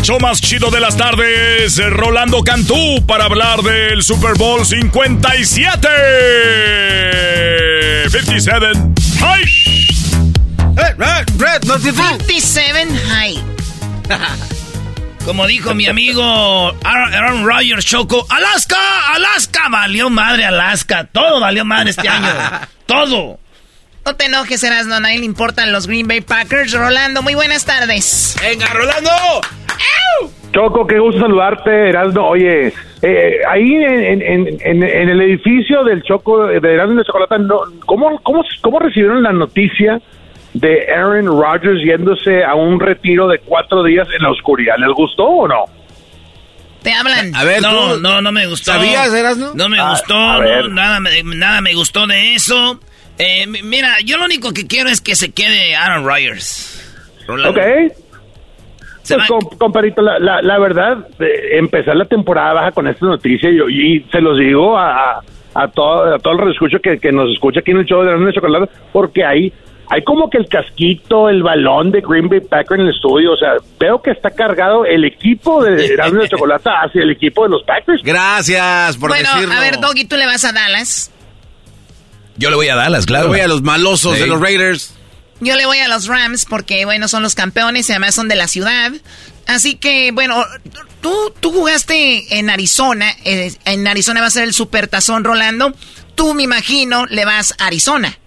El show más chido de las tardes, Rolando Cantú para hablar del Super Bowl 57. 57 High. 57 High. Como dijo mi amigo Aaron Rodgers Choco, Alaska, Alaska, valió madre Alaska, todo valió madre este año, [LAUGHS] todo. No te enojes, Erasno, a nadie le importan los Green Bay Packers. Rolando, muy buenas tardes. ¡Venga, Rolando! Choco, qué gusto saludarte, Erasno. Oye, eh, ahí en, el edificio del Choco, de Erasmo de Chocolata, no, ¿cómo, cómo, ¿cómo recibieron la noticia de Aaron Rodgers yéndose a un retiro de cuatro días en la oscuridad? ¿Les gustó o no? Te hablan. A ver, no, no, no me gustó. ¿Sabías, Erasno? No me gustó, nada, nada me gustó de eso. Eh, mira, yo lo único que quiero es que se quede Aaron Rodgers. Ok. Pues, comparito, la, la, verdad, empezar la temporada baja con esta noticia yo, y se los digo a, a, todo, a todo el reescucho que, que nos escucha aquí en el show de la Chocolate, porque hay, hay como que el casquito, el balón de Green Bay Packer en el estudio, o sea, veo que está cargado el equipo de [LAUGHS] Erasmus de Chocolate hacia el equipo de los Packers. Gracias por bueno, decirlo. a ver, Doggy, ¿tú le vas a Dallas? Yo le voy a Dallas, claro. Yo le voy a los malosos de los Raiders. Yo le voy a los Rams porque, bueno, son los campeones y además son de la ciudad. Así que, bueno, tú, tú jugaste en Arizona. Eh, en Arizona va a ser el supertazón Rolando. Tú, me imagino, le vas a Arizona.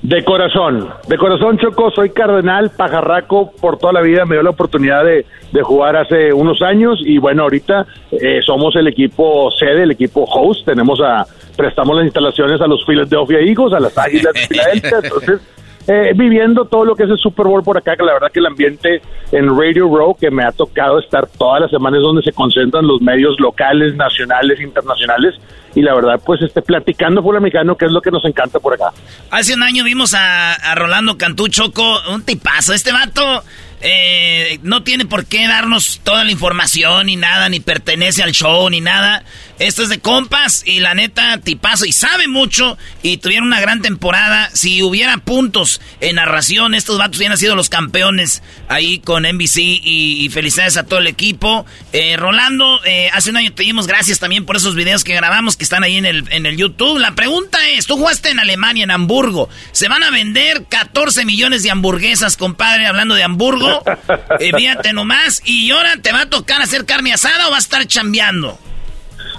De corazón, de corazón Choco, soy cardenal, pajarraco, por toda la vida me dio la oportunidad de, de jugar hace unos años y bueno, ahorita eh, somos el equipo sede, el equipo host, tenemos a, prestamos las instalaciones a los Philadelphia Eagles, a las Águilas de Filadelfia, [LAUGHS] entonces eh, viviendo todo lo que es el Super Bowl por acá, que la verdad que el ambiente en Radio Row, que me ha tocado estar todas las semanas donde se concentran los medios locales, nacionales, internacionales, y la verdad, pues, esté platicando fútbol americano, que es lo que nos encanta por acá. Hace un año vimos a, a Rolando Cantú Choco, un tipazo, este vato eh, no tiene por qué darnos toda la información ni nada, ni pertenece al show ni nada. Esto es de compas y la neta, tipazo. Y sabe mucho y tuvieron una gran temporada. Si hubiera puntos en narración, estos vatos hubieran sido los campeones ahí con NBC y, felicidades a todo el equipo. Eh, Rolando, eh, hace un año te dimos gracias también por esos videos que grabamos que están ahí en el, en el YouTube. La pregunta es, tú jugaste en Alemania, en Hamburgo. Se van a vender 14 millones de hamburguesas, compadre, hablando de Hamburgo. [LAUGHS] Eh, fíjate nomás. ¿Y ahora te va a tocar hacer carne asada o va a estar chambeando?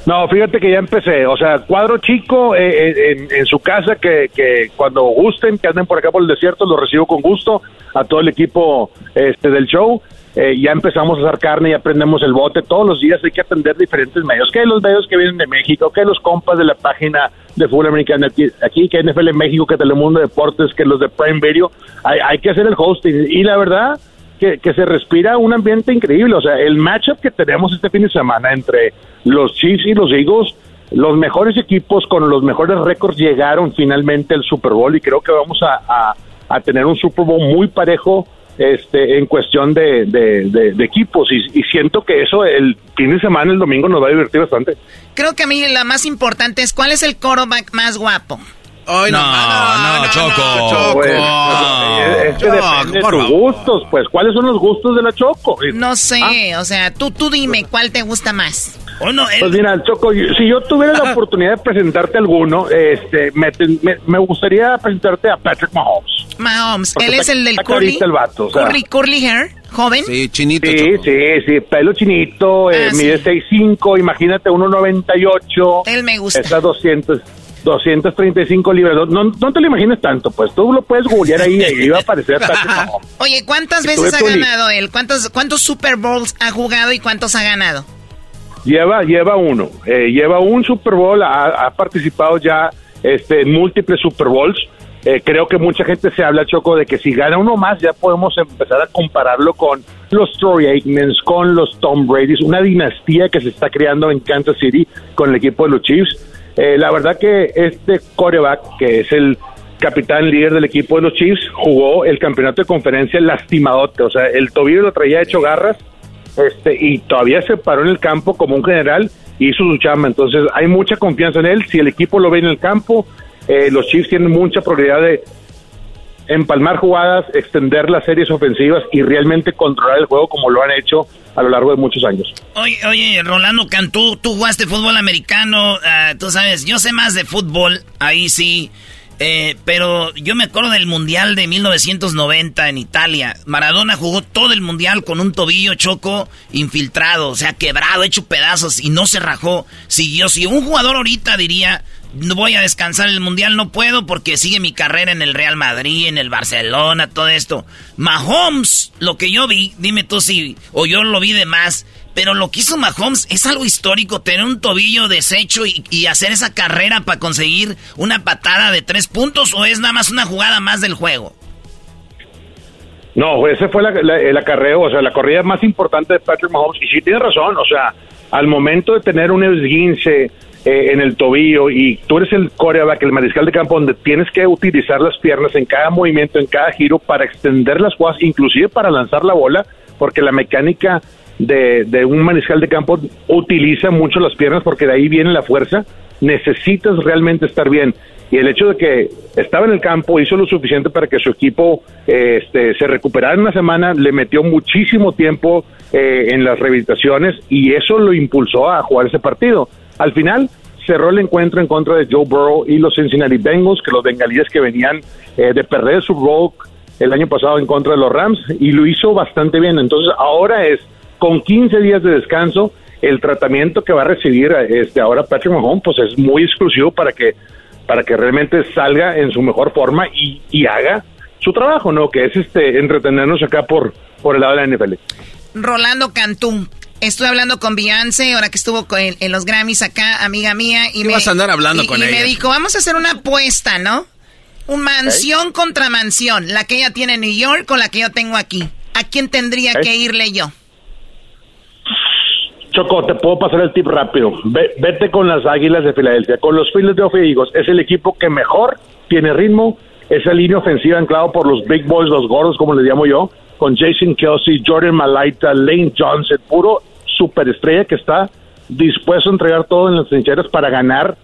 No, fíjate que ya empecé. O sea, cuadro chico eh, eh, en, su casa, que, que, cuando gusten, que anden por acá por el desierto, lo recibo con gusto a todo el equipo este del show. ya empezamos a hacer carne y aprendemos el bote. Todos los días hay que atender diferentes medios. Que los medios que vienen de México, que los compas de la página de fútbol americano aquí, aquí que NFL en México, que Telemundo Deportes, que los de Prime Video. Hay, hay que hacer el hosting. Y la verdad, que, se respira un ambiente increíble. O sea, el matchup que tenemos este fin de semana entre los Chiefs y los Eagles, los mejores equipos con los mejores récords llegaron finalmente al Super Bowl y creo que vamos a, a, tener un Super Bowl muy parejo este, en cuestión de, de, equipos y, y, siento que eso el fin de semana, el domingo, nos va a divertir bastante. Creo que a mí la más importante es cuál es el quarterback más guapo no, no, no, Choco. Choco. es, que depende de tus gustos, pues. ¿Cuáles son los gustos de la Choco? No sé, o sea, tú, tú dime, ¿cuál te gusta más? Oh, no, Pues mira, Choco, si yo tuviera la oportunidad de presentarte alguno, este, me, me, gustaría presentarte a Patrick Mahomes. Mahomes, él es el del curly, el vato, curly, curly hair, joven. Sí, chinito. Sí, sí, sí, pelo chinito, eh, ah, mide 6'5", imagínate 1'98". Él me gusta. Está 200... 235 libras. No, no te lo imagines tanto, pues tú lo puedes googlear ahí y iba a aparecer [LAUGHS] Oye, ¿cuántas veces ha ganado él? ¿Cuántos, ¿Cuántos Super Bowls ha jugado y cuántos ha ganado? Lleva, lleva uno. Eh, lleva un Super Bowl, ha, participado ya este, en múltiples Super Bowls. Eh, creo que mucha gente se habla, Choco, de que si gana uno más ya podemos empezar a compararlo con los Troy Aikmans, con los Tom Brady's, una dinastía que se está creando en Kansas City con el equipo de los Chiefs. Eh, la verdad que este coreback, que es el capitán líder del equipo de los Chiefs, jugó el campeonato de conferencia lastimadote, o sea, el tobillo lo traía hecho garras este, y todavía se paró en el campo como un general y hizo su chamba, entonces hay mucha confianza en él, si el equipo lo ve en el campo, eh, los Chiefs tienen mucha probabilidad de empalmar jugadas, extender las series ofensivas y realmente controlar el juego como lo han hecho a lo largo de muchos años. Oye, oye Rolando Cantú, tú jugaste fútbol americano, uh, tú sabes, yo sé más de fútbol, ahí sí, eh, pero yo me acuerdo del Mundial de 1990 en Italia. Maradona jugó todo el Mundial con un tobillo choco infiltrado, o sea, quebrado, hecho pedazos y no se rajó. Siguió, si un jugador ahorita diría, no voy a descansar el mundial, no puedo porque sigue mi carrera en el Real Madrid, en el Barcelona, todo esto. Mahomes, lo que yo vi, dime tú si, o yo lo vi de más, pero lo que hizo Mahomes es algo histórico, tener un tobillo deshecho y, hacer esa carrera para conseguir una patada de tres puntos, o es nada más una jugada más del juego. No, ese fue el acarreo, o sea, la corrida más importante de Patrick Mahomes, y sí tiene razón, o sea, al momento de tener un esguince, eh, en el tobillo y tú eres el coreback, el mariscal de campo, donde tienes que utilizar las piernas en cada movimiento, en cada giro para extender las jugadas, inclusive para lanzar la bola, porque la mecánica de, de un mariscal de campo utiliza mucho las piernas porque de ahí viene la fuerza. Necesitas realmente estar bien. Y el hecho de que estaba en el campo hizo lo suficiente para que su equipo eh, este, se recuperara en una semana, le metió muchísimo tiempo eh, en las rehabilitaciones y eso lo impulsó a jugar ese partido. Al final cerró el encuentro en contra de Joe Burrow y los Cincinnati Bengals, que los bengalíes que venían eh, de perder su rock el año pasado en contra de los Rams y lo hizo bastante bien. Entonces ahora es con 15 días de descanso el tratamiento que va a recibir este ahora Patrick Mahomes pues es muy exclusivo para que para que realmente salga en su mejor forma y, y haga su trabajo, ¿no? Que es este entretenernos acá por, por el lado de la NFL. Rolando Cantú. Estuve hablando con Beyoncé, ahora que estuvo en, los Grammys acá, amiga mía. Y me, vas a andar hablando con ella? Y me dijo, vamos a hacer una apuesta, ¿no? Un mansión contra mansión. La que ella tiene en New York con la que yo tengo aquí. ¿A quién tendría que irle yo? Te puedo pasar el tip rápido. vete con las Águilas de Filadelfia, con los Philadelphia Eagles. Es el equipo que mejor tiene ritmo, esa línea ofensiva anclado por los big boys, los gordos, como les llamo yo, con Jason Kelsey, Jordan Malaita, Lane Johnson, puro superestrella que está dispuesto a entregar todo en las trincheras para ganar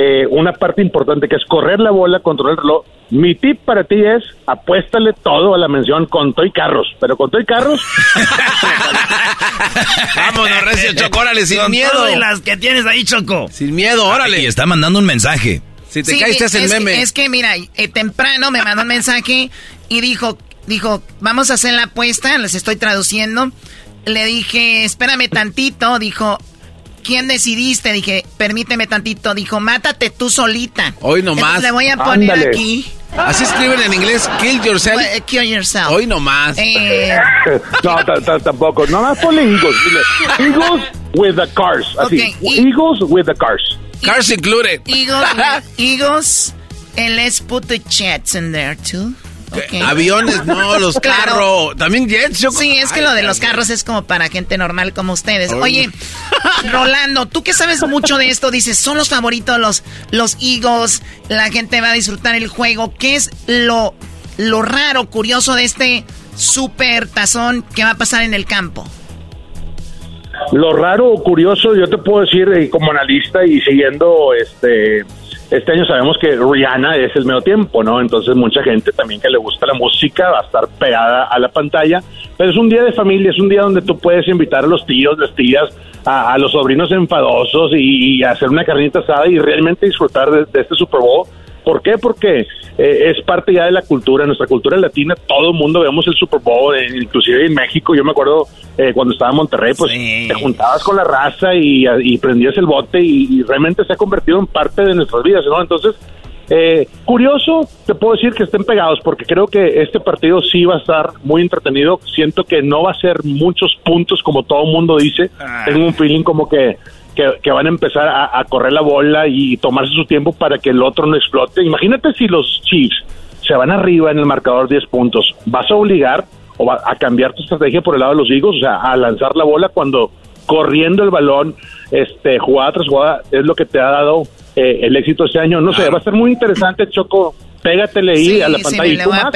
eh, una parte importante que es correr la bola, controlarlo. Mi tip para ti es apuéstale todo a la mención con Toy Carros, pero con Toy Carros. [LAUGHS] Vámonos, Recio Choco, órale, sin miedo. y las que tienes ahí, Choco. Sin miedo, órale. Y está mandando un mensaje. Si te caes, te hacen es meme. Que, es que, mira, eh, temprano me mandó un mensaje y dijo, dijo, vamos a hacer la apuesta, les estoy traduciendo. Le dije, espérame tantito, dijo, ¿quién decidiste? Dije, permíteme tantito. Dijo, mátate tú solita. Hoy nomás. le voy a poner aquí. Así escriben en inglés, kill yourself. kill yourself. Hoy nomás. Eh... no, tampoco. Nomás ponle Eagles. Eagles with the cars. Así. Eagles with the cars. Cars included. Eagles, Eagles, and let's put the jets in there too. Aviones, no, [LAUGHS] los carros. También jets. Sí, es que lo de los carros es como para gente normal como ustedes. Oye, [LAUGHS] Rolando, tú que sabes mucho de esto, dices, son los favoritos los, los Eagles, la gente va a disfrutar el juego. ¿Qué es lo, lo raro, curioso de este super tazón que va a pasar en el campo? Lo raro o curioso, yo te puedo decir eh, como analista y siguiendo este este año sabemos que Rihanna es el medio tiempo, ¿no? Entonces mucha gente también que le gusta la música va a estar pegada a la pantalla, pero es un día de familia, es un día donde tú puedes invitar a los tíos, las tías, a, los sobrinos enfadosos y, hacer una carnita asada y realmente disfrutar de este Super Bowl ¿Por qué? Porque eh, es parte ya de la cultura, nuestra cultura latina, todo el mundo vemos el Super Bowl, eh, inclusive en México, yo me acuerdo eh, cuando estaba en Monterrey, pues te juntabas con la raza y, prendías el bote y, realmente se ha convertido en parte de nuestras vidas, ¿no? Entonces, curioso, te puedo decir que estén pegados, porque creo que este partido sí va a estar muy entretenido. Siento que no va a ser muchos puntos, como todo el mundo dice. Ah. Tengo un feeling como que que, van a empezar a, correr la bola y tomarse su tiempo para que el otro no explote. Imagínate si los Chiefs se van arriba en el marcador 10 puntos, vas a obligar o a cambiar tu estrategia por el lado de los Eagles, o sea, a lanzar la bola cuando corriendo el balón, este, jugada tras jugada, es lo que te ha dado eh, el éxito este año. No sé, va a ser muy interesante, Choco. Pégatele ahí a la pantalla. y tú más,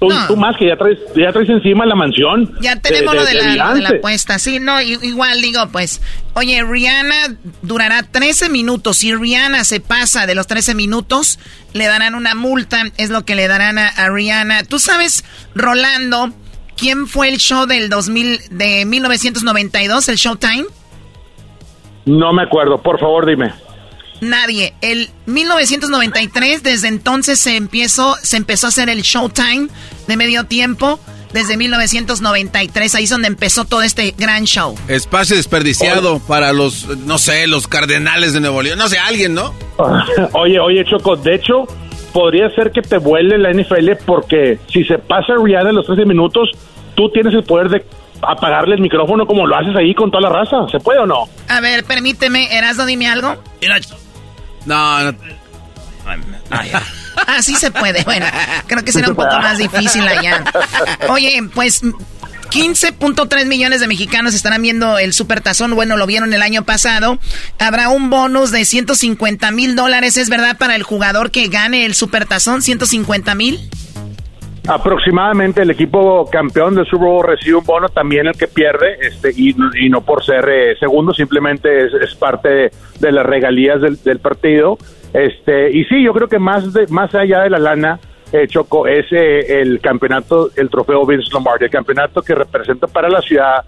Tú, más que ya traes, ya traes encima la mansión. Ya tenemos lo, de la, de la, apuesta. Sí, no, igual digo, pues, oye, Rihanna durará 13 minutos. Si Rihanna se pasa de los 13 minutos, le darán una multa. Es lo que le darán a, Rihanna. Tú sabes, Rolando, ¿quién fue el show del 2000, de 1992, el Showtime? No me acuerdo, por favor dime. Nadie. El 1993, desde entonces se empezó, se empezó a hacer el Showtime de medio tiempo. Desde 1993, ahí es donde empezó todo este gran show. Espacio desperdiciado para los, no sé, los cardenales de Nuevo León. No sé, alguien, ¿no? [LAUGHS] oye, oye, Choco, de hecho, podría ser que te vuele la NFL porque si se pasa Rihanna en los 13 minutos, tú tienes el poder de apagarle el micrófono como lo haces ahí con toda la raza. ¿Se puede o no? A ver, permíteme, Erasmo, dime algo. No, no. Ah, sí se puede. Bueno, creo que será un poco más difícil allá. Oye, pues 15.3 millones de mexicanos estarán viendo el Supertazón. Bueno, lo vieron el año pasado. Habrá un bonus de 150 mil dólares. ¿Es verdad para el jugador que gane el Supertazón? ¿150 mil? Aproximadamente el equipo campeón del Super Bowl recibe un bono, también el que pierde, este, y, no por ser eh, segundo, simplemente es, parte de, las regalías del, partido. Este, y sí, yo creo que más, de, más allá de la lana, eh, Choco, es eh, el campeonato, el trofeo Vince Lombardi, el campeonato que representa para la ciudad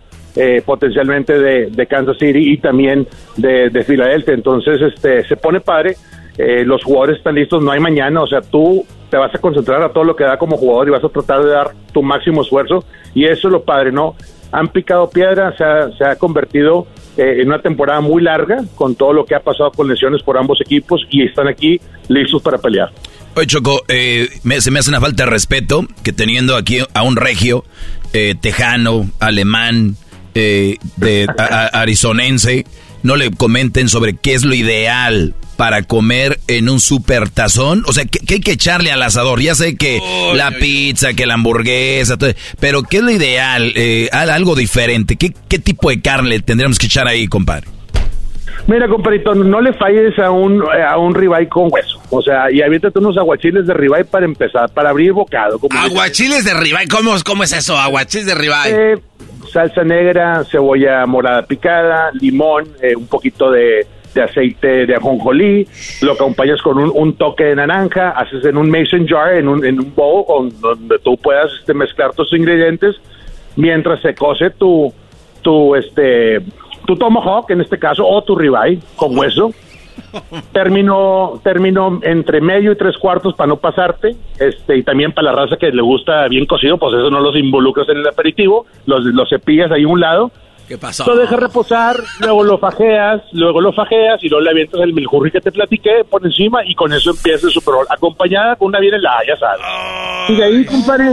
potencialmente de, Kansas City y también de, de Filadelfia. Entonces, este, se pone padre. los jugadores están listos, no hay mañana, o sea, tú te vas a concentrar a todo lo que da como jugador y vas a tratar de dar tu máximo esfuerzo y eso es lo padre, ¿no? Han picado piedra, se ha, convertido eh, en una temporada muy larga, con todo lo que ha pasado con lesiones por ambos equipos y están aquí listos para pelear. Oye, Choco, eh, me- se me hace una falta de respeto que teniendo aquí a un regio eh, tejano, alemán, eh, de arizonense, no le comenten sobre qué es lo ideal para comer en un super tazón. O sea, ¿qué, qué hay que echarle al asador? Ya sé que la pizza, que la hamburguesa, todo, pero ¿qué es lo ideal? Eh, al- algo diferente. ¿Qué, ¿Qué tipo de carne tendríamos que echar ahí, compadre? Mira, compadrito, no le falles a un, eh, a un ribeye con hueso. O sea, y aviéntate unos aguachiles de ribeye para empezar, para abrir bocado. como. Aguachiles de ribeye, ¿cómo, ¿cómo es eso? Aguachiles de ribeye. Eh, salsa negra, cebolla morada picada, limón, eh, un poquito de, de aceite de ajonjolí, lo acompañas con un, un toque de naranja, haces en un mason jar, en un, en un bowl donde tú puedas este, mezclar tus ingredientes, mientras se cose tu, tu, este, tu tomahawk, en este caso, o tu ribeye con hueso. Término, término entre medio y tres cuartos para no pasarte, este, y también para la raza que le gusta bien cocido, pues eso no los involucras en el aperitivo, los, los cepillas ahí a un lado, ¿Qué pasó? lo dejas reposar, luego lo fajeas, luego lo fajeas y luego le avientas el miljurri que te platiqué por encima y con eso empieza el Super Bowl, acompañada con una bien helada, ya sabes. Y de ahí, compadre,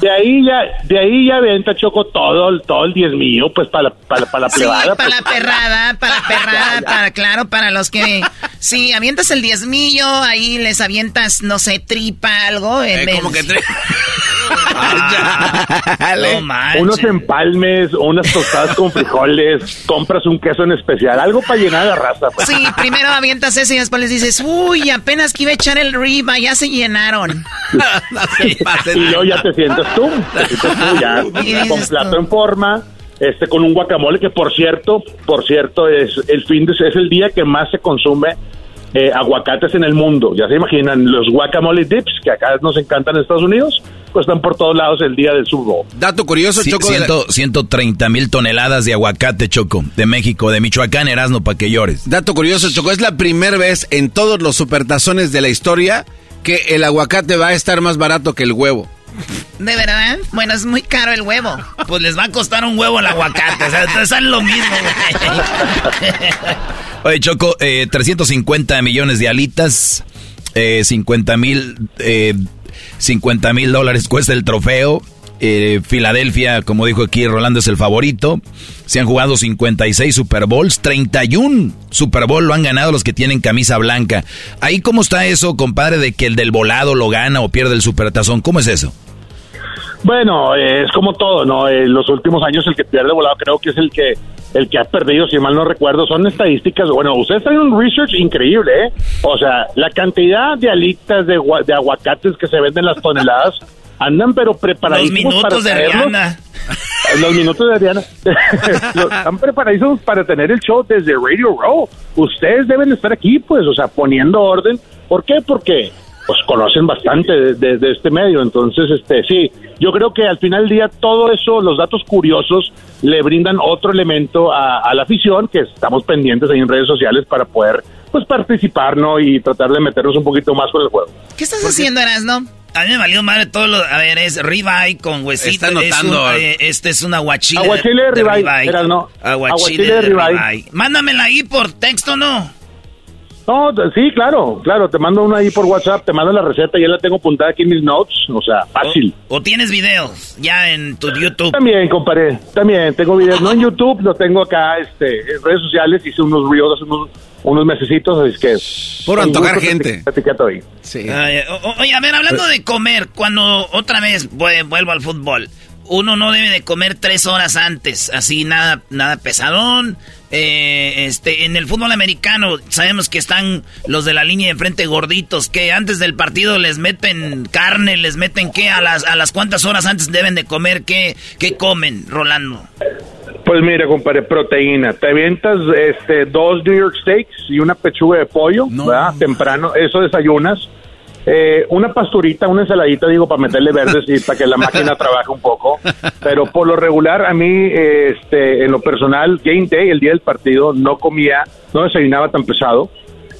de ahí ya, de ahí ya venta Choco todo, el- todo el diez mío, pues para la, para, para la Sí, plebada. para la pues. perrada, para la perrada, [LAUGHS] para, claro, para los que... Sí, avientas el diezmillo, ahí les avientas, no sé, tripa, algo. en Eh, como vez- que tre- [LAUGHS] [LAUGHS] No manches. unos empalmes, unas tostadas con frijoles, compras un queso en especial, algo para llenar la raza. pues. Sí, primero avientas eso y después les dices, uy, apenas que iba a echar el riba, ya se llenaron. [LAUGHS] y luego ya te sientas tú, te sientas tú ya [LAUGHS] con plato en forma, este con un guacamole que por cierto, por cierto es el fin de es el día que más se consume eh, aguacates en el mundo. Ya se imaginan los guacamole dips que acá nos encantan en Estados Unidos, pues están por todos lados el día del Super Bowl. Dato curioso, Choco. la- ciento- 130 mil toneladas de aguacate, Choco, de México, de Michoacán, Erasmo, para que llores. Dato curioso, Choco, es la primera vez en todos los supertazones de la historia que el aguacate va a estar más barato que el huevo. ¿De verdad? Bueno, es muy caro el huevo. Pues les va a costar un huevo el aguacate. O sea, entonces es lo mismo. güey. [LAUGHS] Oye, Choco, eh, 350 millones de alitas, eh, 50 mil eh, 50 mil dólares cuesta el trofeo. Eh, Filadelfia, como dijo aquí Rolando, es el favorito. Se han jugado 56 Super Bowls, 31 Super Bowl lo han ganado los que tienen camisa blanca. Ahí, ¿cómo está eso, compadre, de que el del volado lo gana o pierde el supertazón? ¿Cómo es eso? Bueno, es como todo, ¿no? En los últimos años el que pierde volado creo que es el que el que ha perdido, si mal no recuerdo, son estadísticas. Bueno, ustedes traen un research increíble, ¿eh? O sea, la cantidad de alitas de, gua- de aguacates que se venden las toneladas [LAUGHS] andan pero preparadísimos Los para minutos de traerlos. Rihanna. Los minutos de Diana. [LAUGHS] Están preparadísimos para tener el show desde Radio Row. Ustedes deben estar aquí, pues, o sea, poniendo orden. ¿Por qué? Porque pues conocen bastante de, de- de este medio. Entonces, este, sí, yo creo que al final del día todo eso, los datos curiosos, le brindan otro elemento a, a la afición que estamos pendientes ahí en redes sociales para poder, pues, participar, ¿no? Y tratar de meternos un poquito más con el juego. ¿Qué estás haciendo, Erasno? A mí me valió madre todo lo... A ver, es ribeye con huesito. Está anotando. Es un, eh, este es un aguachile. Aguachile de ribeye, Erasno. Aguachile, Aguachile de de ribeye. ribeye. Mándamela ahí por texto, ¿no? No, sí, claro, claro, te mando una ahí por WhatsApp, te mando la receta, ya la tengo apuntada aquí en mis notes, o sea, fácil. ¿O tienes videos ya en tu YouTube? También, compadre, también tengo videos, no en YouTube, lo tengo acá este, en redes sociales, hice unos reels hace unos, unos mesecitos, así que... Con antojar gente. ahí. Sí. Ay, o- o- oye, a ver, hablando de comer, cuando otra vez vue- vuelvo al fútbol, uno no debe de comer tres horas antes, así nada, nada pesadón. Eh, este, en el fútbol americano sabemos que están los de la línea de frente gorditos, que antes del partido les meten carne, les meten qué, a las, a las cuántas horas antes deben de comer, qué, qué comen, Rolando. Pues mira, compadre, proteína. Te avientas este, dos New York Steaks y una pechuga de pollo, ¿verdad? Temprano, eso desayunas. Eh, una pasturita, una ensaladita, digo, para meterle verdes y para que la máquina trabaje un poco. Pero por lo regular, a mí, eh, este, en lo personal, game day, el día del partido, no comía, no desayunaba tan pesado.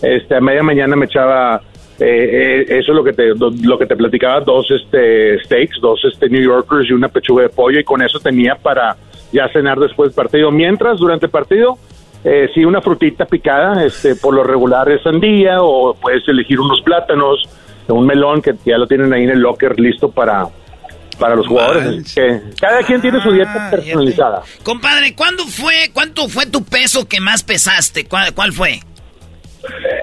Este, a media mañana me echaba, eh, eh, eso es lo que te, lo que te platicaba, dos este, steaks, dos este, New Yorkers y una pechuga de pollo y con eso tenía para ya cenar después del partido. Mientras, durante el partido, eh, sí, una frutita picada, este, por lo regular es sandía o puedes elegir unos plátanos, un melón que ya lo tienen ahí en el locker listo para, para los jugadores. Que cada quien tiene su dieta Ah, personalizada. Compadre, ¿cuándo fue, cuánto fue tu peso que más pesaste? ¿Cuál, cuál fue?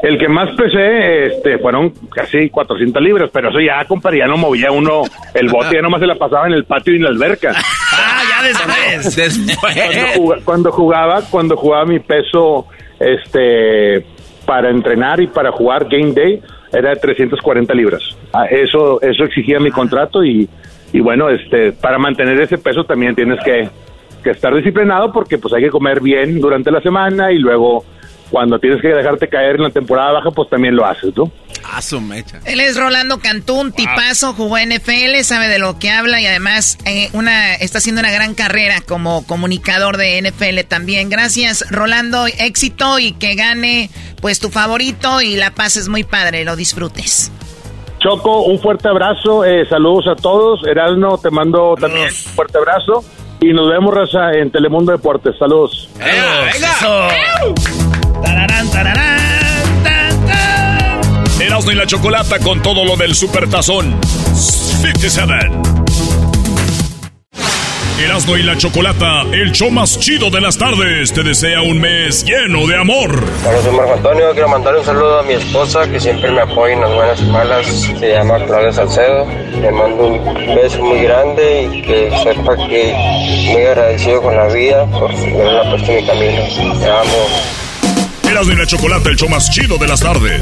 El que más pesé este, fueron casi 400 libras, pero eso ya, compadre, ya no movía uno el bote, ya nomás se la pasaba en el patio y en la alberca. [LAUGHS] Ah, ya [LAUGHS] después. Cuando, juga- cuando jugaba, cuando jugaba mi peso este para entrenar y para jugar game day era de 340 libras. Ah, Eso eso exigía mi contrato y, y bueno, este para mantener ese peso también tienes que, que estar disciplinado porque pues hay que comer bien durante la semana y luego cuando tienes que dejarte caer en la temporada baja pues también lo haces, ¿no? A su mecha. Él es Rolando Cantún, tipazo, jugó NFL, sabe de lo que habla y además eh, una está haciendo una gran carrera como comunicador de NFL también. Gracias, Rolando, éxito y que gane pues tu favorito y la pases muy padre, lo disfrutes. Choco, un fuerte abrazo, eh, saludos a todos. Erasmo, te mando también un fuerte abrazo. Y nos vemos, Raza, en Telemundo Deportes. Saludos. Tararán, tararán, tan, tan. Erasmo y la chocolata con todo lo del supertazón. 57. Erasmo y la chocolata, el show más chido de las tardes, te desea un mes lleno de amor. Hola, soy Marco Antonio. Quiero mandarle un saludo a mi esposa que siempre me apoya en las buenas y malas. Se llama Claudia Salcedo. Le mando un beso muy grande y que sepa que muy agradecido con la vida por haberla puesto en mi camino. Te amo. Erasmo y la chocolata, el show más chido de las tardes.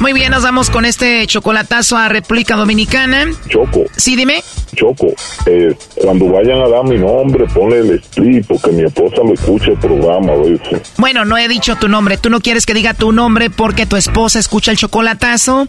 Muy bien, nos vamos con este chocolatazo a República Dominicana. Choco. Sí, dime. Choco, eh, cuando vayan a dar mi nombre, ponle el split porque mi esposa me escucha el programa a veces. Bueno, no he dicho tu nombre. Tú no quieres que diga tu nombre porque tu esposa escucha el chocolatazo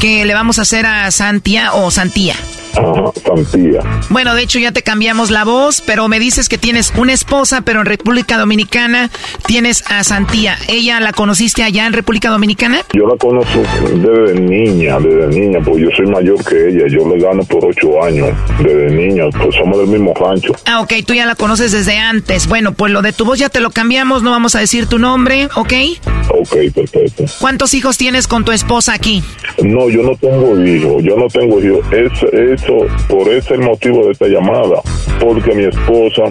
que le vamos a hacer a Santia o Santía. Ajá, Santía. Bueno, de hecho ya te cambiamos la voz, pero me dices que tienes una esposa, pero en República Dominicana tienes a Santía. ¿Ella la conociste allá en República Dominicana? Yo la conozco desde niña, desde niña, pues yo soy mayor que ella, yo le gano por ocho años, desde niña, pues somos del mismo rancho. Ah, ok, tú ya la conoces desde antes. Bueno, pues lo de tu voz ya te lo cambiamos, no vamos a decir tu nombre, ¿ok? Ok, perfecto. ¿Cuántos hijos tienes con tu esposa aquí? No, yo no tengo hijos, yo no tengo hijos. Es, eso, por ese es el motivo de esta llamada. Porque mi esposa,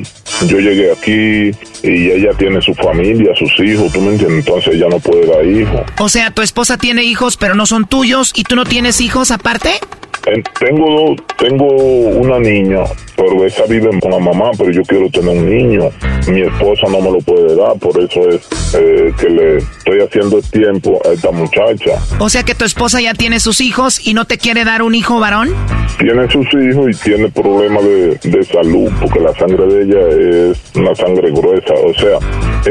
yo llegué aquí y ella tiene su familia, sus hijos, ¿tú me entiendes? Entonces ella no puede dar hijos. O sea, tu esposa tiene hijos, pero no son tuyos, ¿y tú no tienes hijos aparte? En- Tengo dos, tengo una niña, pero esa vive con la mamá, pero yo quiero tener un niño. Mi esposa no me lo puede dar, por eso es eh, que le estoy haciendo el tiempo a esta muchacha. O sea que tu esposa ya tiene sus hijos y no te quiere dar un hijo varón. Tiene sus hijos y tiene problemas de, de salud, porque la sangre de ella es una sangre gruesa. O sea,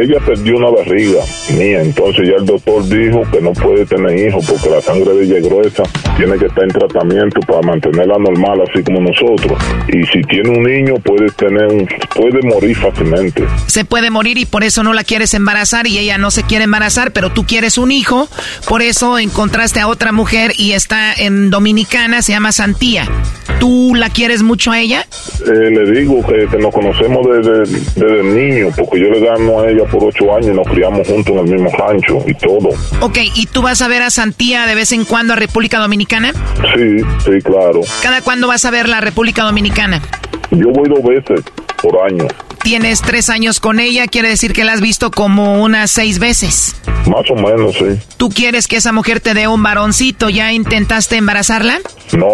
ella perdió una barriga mía, entonces ya el doctor dijo que no puede tener hijos porque la sangre de ella es gruesa, tiene que estar en tratamiento para mantenerla normal, así como nosotros. Y si tiene un niño, puede tener un, puede morir fácilmente. Se puede morir y por eso no la quieres embarazar y ella no se quiere embarazar, pero tú quieres un hijo, por eso encontraste a otra mujer y está en Dominicana, se llama Santía. ¿Tú la quieres mucho a ella? Eh, le digo que, que nos conocemos desde, desde niño, porque yo le gano a ella por ocho años y nos criamos juntos en el mismo rancho y todo. Ok, ¿y tú vas a ver a Santía de vez en cuando a República Dominicana? Sí, sí, claro. ¿Cada cuándo vas a ver la República Dominicana? Yo voy dos veces por año. Tienes tres años con ella, quiere decir que la has visto como unas seis veces. Más o menos, sí. ¿Tú quieres que esa mujer te dé un varoncito? ¿Ya intentaste embarazarla? No,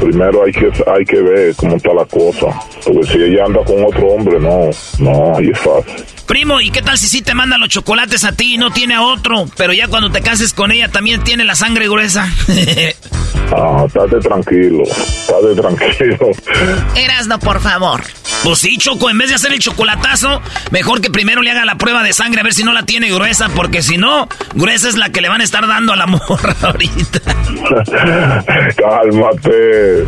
primero hay que hay que ver cómo está la cosa. Porque si ella anda con otro hombre, no, no, ahí es fácil. Primo, ¿y qué tal si sí te manda los chocolates a ti y no tiene a otro? Pero ya cuando te cases con ella también tiene la sangre gruesa. [LAUGHS] ah, estate tranquilo, estate tranquilo. Erasno, por favor. Pues sí, Choco, en vez de hacer el chocolatazo, mejor que primero le haga la prueba de sangre a ver si no la tiene gruesa, porque si no, gruesa es la que le van a estar dando a la [LAUGHS] morra ahorita. Cálmate.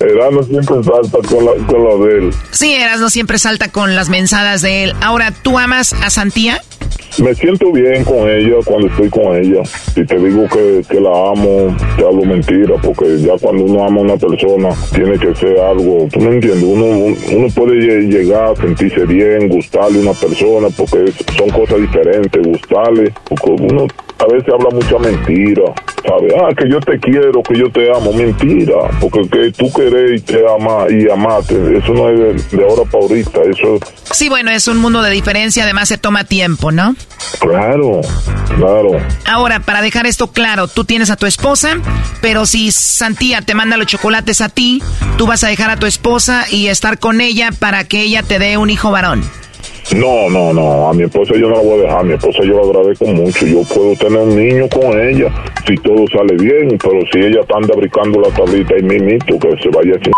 Erasno siempre salta con, la, con lo de él. Sí, Erasno siempre salta con las mensadas de él. Ahora, ¿tú amas a Santía? Me siento bien con ella cuando estoy con ella. Si te digo que, que, la amo, te hablo mentira, porque ya cuando uno ama a una persona, tiene que ser algo, tú me entiendes, uno, uno puede llegar a sentirse bien, gustarle a una persona, porque son cosas diferentes, gustarle, porque uno a veces habla mucha mentira, ¿sabes? Ah, que yo te quiero, que yo te amo, mentira, porque que tú querés y te amas y amate, eso no es de, ahora para ahorita, eso... Sí, bueno, es un mundo de diferencia, además se toma tiempo, ¿no? Claro, claro. Ahora, para dejar esto claro, tú tienes a tu esposa, pero si Santía te manda los chocolates a ti, tú vas a dejar a tu esposa y estar con ella para que ella te dé un hijo varón. No, no, no, a mi esposa yo no la voy a dejar, a mi esposa yo la agradezco mucho, yo puedo tener un niño con ella si todo sale bien, pero si ella anda brincando la tablita y mimito, que se vaya sin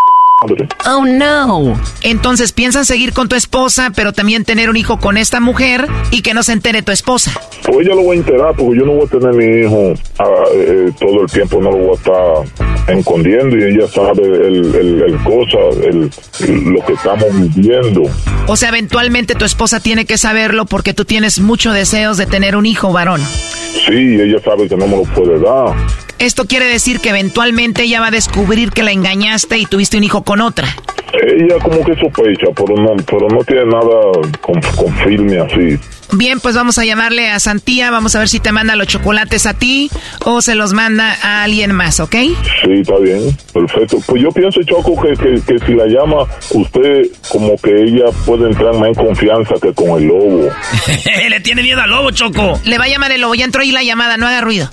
Oh no. Entonces piensan seguir con tu esposa, pero también tener un hijo con esta mujer y que no se entere tu esposa. Pues ella lo voy a enterar porque yo no voy a tener mi hijo ah, eh, todo el tiempo, no lo voy a estar escondiendo y ella sabe el, el, cosa, el, lo que estamos viviendo. O sea, eventualmente tu esposa tiene que saberlo porque tú tienes muchos deseos de tener un hijo varón. Sí, ella sabe que no me lo puede dar. Esto quiere decir que eventualmente ella va a descubrir que la engañaste y tuviste un hijo con otra. Ella como que sospecha, pero no, pero no tiene nada con, firme así. Bien, pues vamos a llamarle a Santía, vamos a ver si te manda los chocolates a ti o se los manda a alguien más, ¿ok? Sí, está bien, perfecto. Pues yo pienso, Choco, que, que, si la llama usted, como que ella puede entrar más en confianza que con el lobo. [LAUGHS] Le tiene miedo al lobo, Choco. Le va a llamar el lobo, ya entró ahí la llamada, no haga ruido.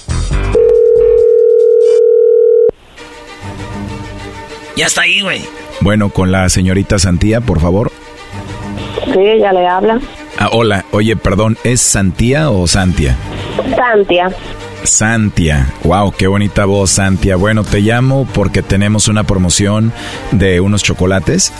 Ya está ahí, güey. Bueno, con la señorita Santía, por favor. Sí, ella le habla. Ah, hola, oye, perdón, ¿es Santía o Santia? Santia. Santia. Wow, qué bonita voz, Santia. Bueno, te llamo porque tenemos una promoción de unos chocolates.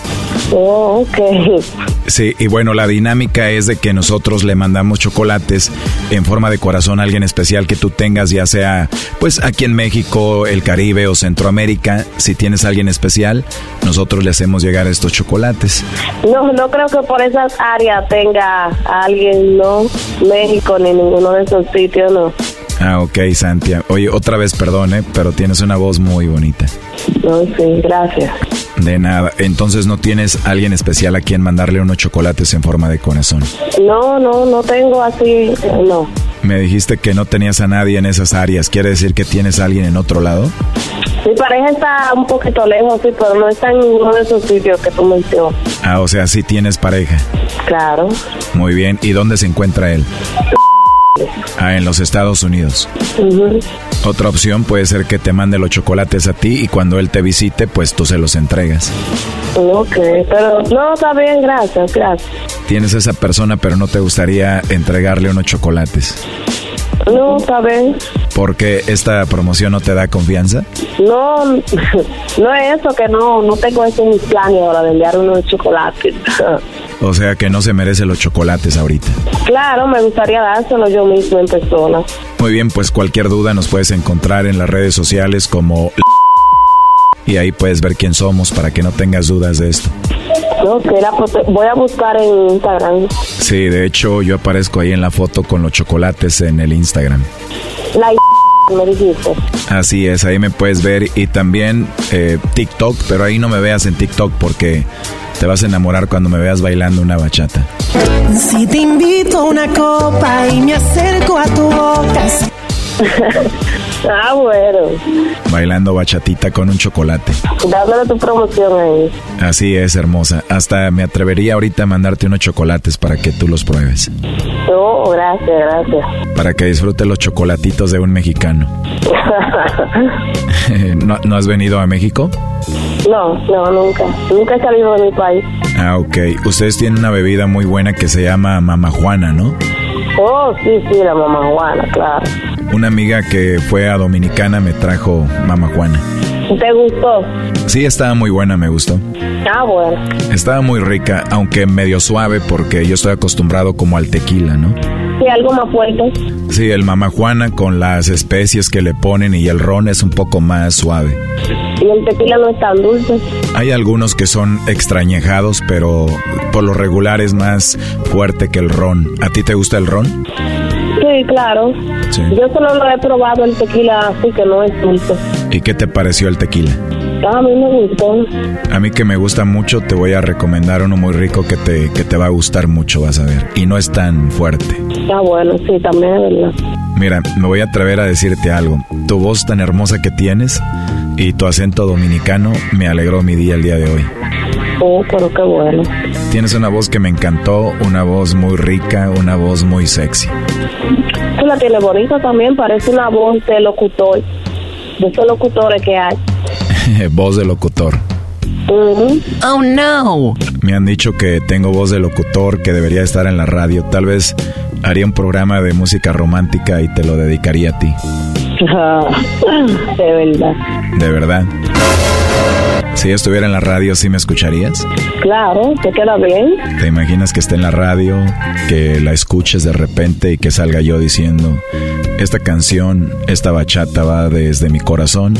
Oh, ok. Sí, y bueno, la dinámica es de que nosotros le mandamos chocolates en forma de corazón a alguien especial que tú tengas, ya sea pues aquí en México, el Caribe o Centroamérica. Si tienes a alguien especial, nosotros le hacemos llegar estos chocolates. No, no creo que por esas áreas tenga a alguien, no, México ni ninguno de esos sitios, no. Ah, ok, Santia. Oye, otra vez perdón, ¿eh? pero tienes una voz muy bonita. No, sí, gracias. De nada. Entonces, ¿no tienes alguien especial a quien mandarle unos chocolates en forma de corazón? No, no, no tengo así, no. Me dijiste que no tenías a nadie en esas áreas. ¿Quiere decir que tienes a alguien en otro lado? Mi pareja está un poquito lejos, sí, pero no está en ninguno de esos sitios que tú mencionas. Ah, o sea, sí tienes pareja. Claro. Muy bien. ¿Y dónde se encuentra él? Ah, en los Estados Unidos. Otra opción puede ser que te mande los chocolates a ti y cuando él te visite, pues tú se los entregas. Ok, pero no, está bien, gracias, gracias. Tienes esa persona, pero no te gustaría entregarle unos chocolates. No, está bien. ¿Porque esta promoción no te da confianza? No, [LAUGHS] no es eso, que no, no tengo eso en mis planes ahora de enviar unos chocolates. [LAUGHS] O sea que no se merece los chocolates ahorita. Claro, me gustaría dárselo yo mismo en persona. Muy bien, pues cualquier duda nos puedes encontrar en las redes sociales como... Y ahí puedes ver quién somos para que no tengas dudas de esto. Voy a buscar en Instagram. Sí, de hecho yo aparezco ahí en la foto con los chocolates en el Instagram. La me dijiste. Así es, ahí me puedes ver y también eh, TikTok, pero ahí no me veas en TikTok porque te vas a enamorar cuando me veas bailando una bachata. Si te invito a una copa y me acerco a tu boca. [LAUGHS] Ah, bueno. Bailando bachatita con un chocolate. Dándole tu promoción ahí. Así es, hermosa. Hasta me atrevería ahorita a mandarte unos chocolates para que tú los pruebes. Oh, gracias, gracias. Para que disfrutes los chocolatitos de un mexicano. [LAUGHS] ¿No, ¿No has venido a México? No, no, nunca. Nunca he salido de mi país. Ah, ok. Ustedes tienen una bebida muy buena que se llama Mama Juana, ¿no? Oh, sí, sí, la mamá Juana, claro. Una amiga que fue a Dominicana me trajo Mama Juana. ¿Te gustó? Sí, estaba muy buena, me gustó. Ah, bueno. Estaba muy rica, aunque medio suave porque yo estoy acostumbrado como al tequila, ¿no? Sí, algo más fuerte. Sí, el Mama Juana con las especies que le ponen y el ron es un poco más suave. Y el tequila no es tan dulce. Hay algunos que son extrañejados, pero por lo regular es más fuerte que el ron. ¿A ti te gusta el ron? Sí, claro. Sí. Yo solo lo he probado el tequila así que no es dulce. ¿Y qué te pareció el tequila? A mí me gustó. A mí que me gusta mucho, te voy a recomendar uno muy rico que te, que te va a gustar mucho, vas a ver. Y no es tan fuerte. Ah, bueno, sí, también es verdad. Mira, me voy a atrever a decirte algo. Tu voz tan hermosa que tienes y tu acento dominicano me alegró mi día el día de hoy. Oh, pero qué bueno. Tienes una voz que me encantó, una voz muy rica, una voz muy sexy. Tú la tienes bonita también, parece una voz de locutor. De esos locutores que hay. [LAUGHS] voz de locutor. Oh, no. Me han dicho que tengo voz de locutor, que debería estar en la radio. Tal vez haría un programa de música romántica y te lo dedicaría a ti. de verdad. ¿De verdad? Si yo estuviera en la radio, ¿sí me escucharías? Claro, te queda bien. ¿Te imaginas que esté en la radio, que la escuches de repente y que salga yo diciendo, esta canción, esta bachata va desde mi corazón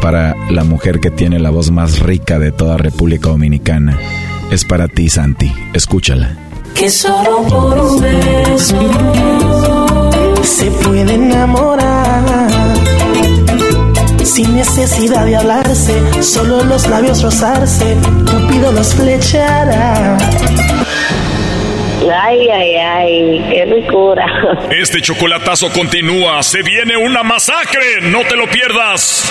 para la mujer que tiene la voz más rica de toda República Dominicana? Es para ti, Santi. Escúchala. Que solo por un beso se puede enamorar. Sin necesidad de hablarse, solo los labios rozarse, Cupido los flechará. Ay, ay, ay, qué ricura. Este chocolatazo continúa. Se viene una masacre. No te lo pierdas.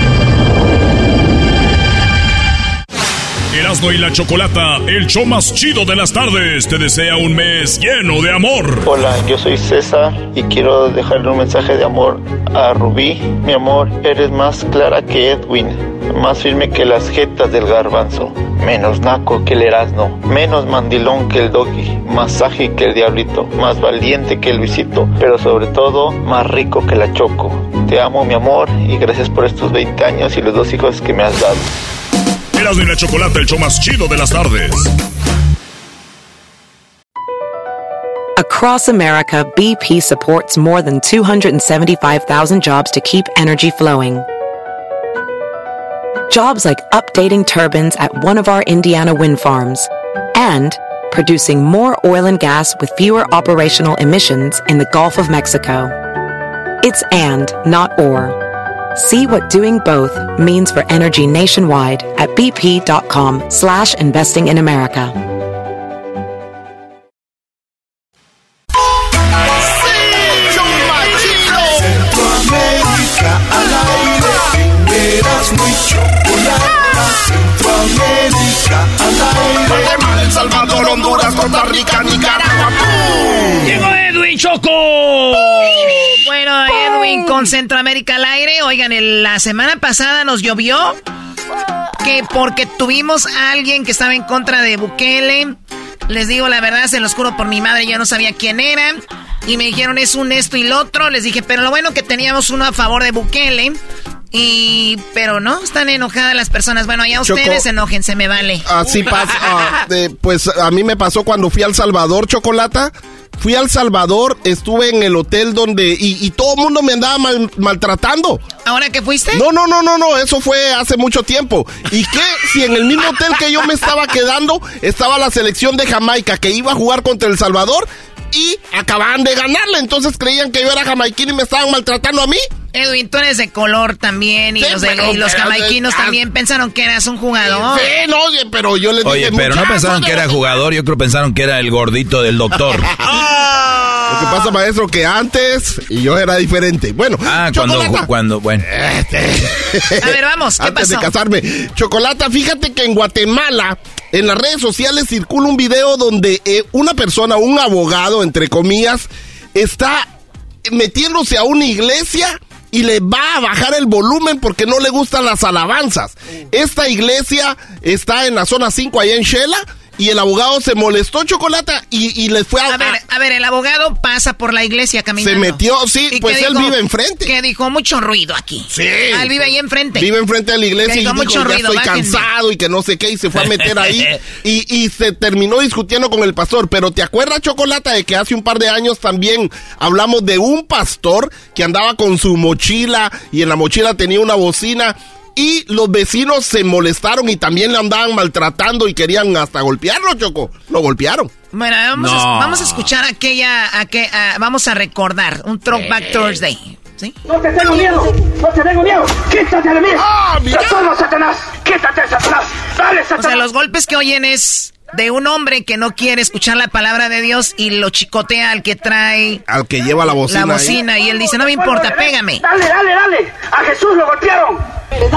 [LAUGHS] Erasmo y la Chocolata, el show más chido de las tardes, te desea un mes lleno de amor. Hola, yo soy César y quiero dejarle un mensaje de amor a Rubí. Mi amor, eres más clara que Edwin, más firme que las jetas del garbanzo, menos naco que el Erasmo, menos mandilón que el Doggy, más ágil que el Diablito, más valiente que el Luisito, pero sobre todo más rico que la Choco. Te amo, mi amor, y gracias por estos 20 años y los dos hijos que me has dado. Erasmo y la Chocolata, el show más chido de las tardes. Across America, BP supports more than 275,000 jobs to keep energy flowing. Jobs like updating turbines at one of our Indiana wind farms and producing more oil and gas with fewer operational emissions in the Gulf of Mexico. It's and, not or. See what doing both means for energy nationwide at bp.com slash investing in America. Costa Rica, Nicaragua. Edwin Choco. Bueno, Edwin con Centroamérica al aire. Oigan, la semana pasada nos llovió que porque tuvimos a alguien que estaba en contra de Bukele. Les digo la verdad, se los juro por mi madre, yo no sabía quién era. Y me dijeron es un esto y lo otro. Les dije, pero lo bueno que teníamos uno a favor de Bukele. Y, pero no, están enojadas las personas. Bueno, ya ustedes enojen, se me vale. Así [LAUGHS] pasa. Ah, pues a mí me pasó cuando fui al Salvador, Chocolata. Fui al Salvador, estuve en el hotel donde. Y, todo el mundo me andaba maltratando. ¿Ahora que fuiste? No, no, no, no, no. Eso fue hace mucho tiempo. ¿Y qué? Si en el mismo hotel que yo me estaba quedando estaba la selección de Jamaica que iba a jugar contra El Salvador y acababan de ganarle. Entonces creían que yo era jamaiquín y me estaban maltratando a mí. Edwin, tú eres de color también y los, los jamaiquinos también pensaron que eras un jugador. Sí, no, pero yo les dije... Oye, pero no pensaron que era jugador, yo creo que pensaron que era el gordito del doctor. [LAUGHS] Lo que pasa, maestro, que antes y yo era diferente. Bueno, ah, cuando, cuando, bueno. A ver, vamos, ¿qué antes de casarme. Chocolata, fíjate que en Guatemala, en las redes sociales circula un video donde eh, una persona, un abogado, entre comillas, está metiéndose a una iglesia y le va a bajar el volumen porque no le gustan las alabanzas. Esta iglesia está en la zona 5 allá en Shela y el abogado se molestó, Chocolata, y, y les fue a... A ver, a ver, el abogado pasa por la iglesia caminando. Se metió, sí, pues él vive enfrente. Que dijo mucho ruido aquí. Sí. Ah, él vive ahí enfrente. Vive enfrente de la iglesia y dijo, mucho ya estoy cansado y que no sé qué, y se fue a meter ahí [LAUGHS] y, y se terminó discutiendo con el pastor. Pero ¿te acuerdas, Chocolata, de que hace un par de años también hablamos de un pastor que andaba con su mochila y en la mochila tenía una bocina y los vecinos se molestaron y también le andaban maltratando y querían hasta golpearlo, Choco. Lo golpearon. Bueno, vamos, a, escuchar aquella, a que, vamos a recordar un Throwback eh. Thursday. ¿Sí? No te tengo miedo, no te tengo miedo. Quítate de mí. ¡Ah, Satanás! ¡Quítate, Satanás! ¡Dale, Satanás! O sea, los golpes que oyen es de un hombre que no quiere escuchar la palabra de Dios y lo chicotea al que trae... Al que lleva la bocina. La bocina y él dice, no me importa, pégame. Dale, dale, dale. A Jesús lo golpearon.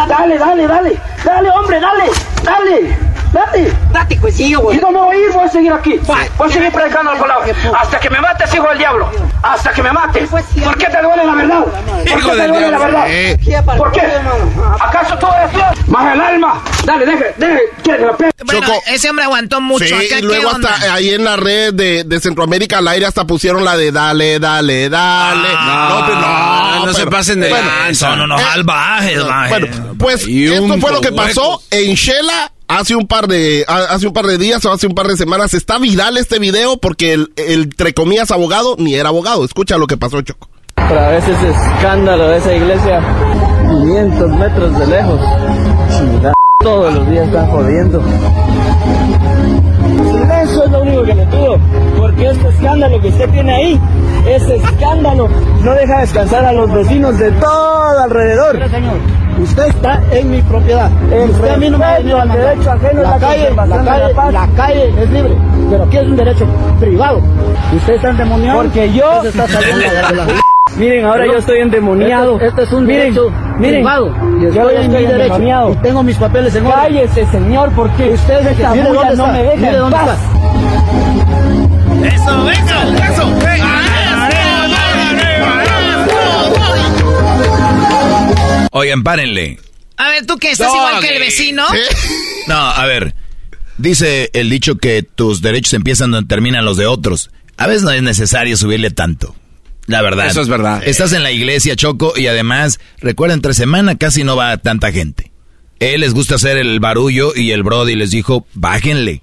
Dale, dale, dale. Dale, hombre, dale. Dale. Date. Date, pues sí, güey. Y no me voy a ir, voy a seguir aquí. Voy a seguir predicando la palabra. Hasta que me mates, hijo del diablo. Hasta que me mates. ¿Por qué te duele la verdad? ¿Por qué te duele la verdad? ¿Por qué? ¿Acaso todo es Dios? Más el alma. Dale, deje, deje. Quiere que la Bueno, ese hombre aguantó mucho. Sí, y luego hasta ahí en la red de, de, Centroamérica al aire hasta pusieron la de dale, dale, dale. Ah, no, pero no, no, se pasen de bueno, No, no, no, al baje, Bueno, pues esto fue lo que pasó en Shela hace un par de hace un par de días o hace un par de semanas está viral este video porque el, el entre comillas abogado ni era abogado. Escucha lo que pasó, Choco. Otra vez ese escándalo de esa iglesia, 500 metros de lejos. todos los días están jodiendo. Eso es lo único que le pido, porque este escándalo que usted tiene ahí, ese escándalo no deja descansar a los vecinos de todo alrededor. Usted está en mi propiedad. Usted a mí no me ha venido a derecho ajeno la, calle, la, calle, la, calle es libre, pero aquí es un derecho privado. Usted está endemoniado porque yo está saliendo [LAUGHS] Miren, ahora yo estoy endemoniado. Este, este es un miren, derecho miren, privado. yo estoy endemoniado. Y tengo mis papeles en orden. Cállese, señor, porque usted es que no me deja en paz. Eso, eso, eso. Oigan, párenle. A ver, ¿tú qué? ¿Estás igual que el vecino? No, a ver. Dice el dicho que tus derechos empiezan donde terminan los de otros. A veces no es necesario subirle tanto. La verdad. Eso es verdad. Estás en la iglesia, Choco, y además, recuerda, entre semana casi no va tanta gente. Él les gusta hacer el barullo y el Brody les dijo, bájenle.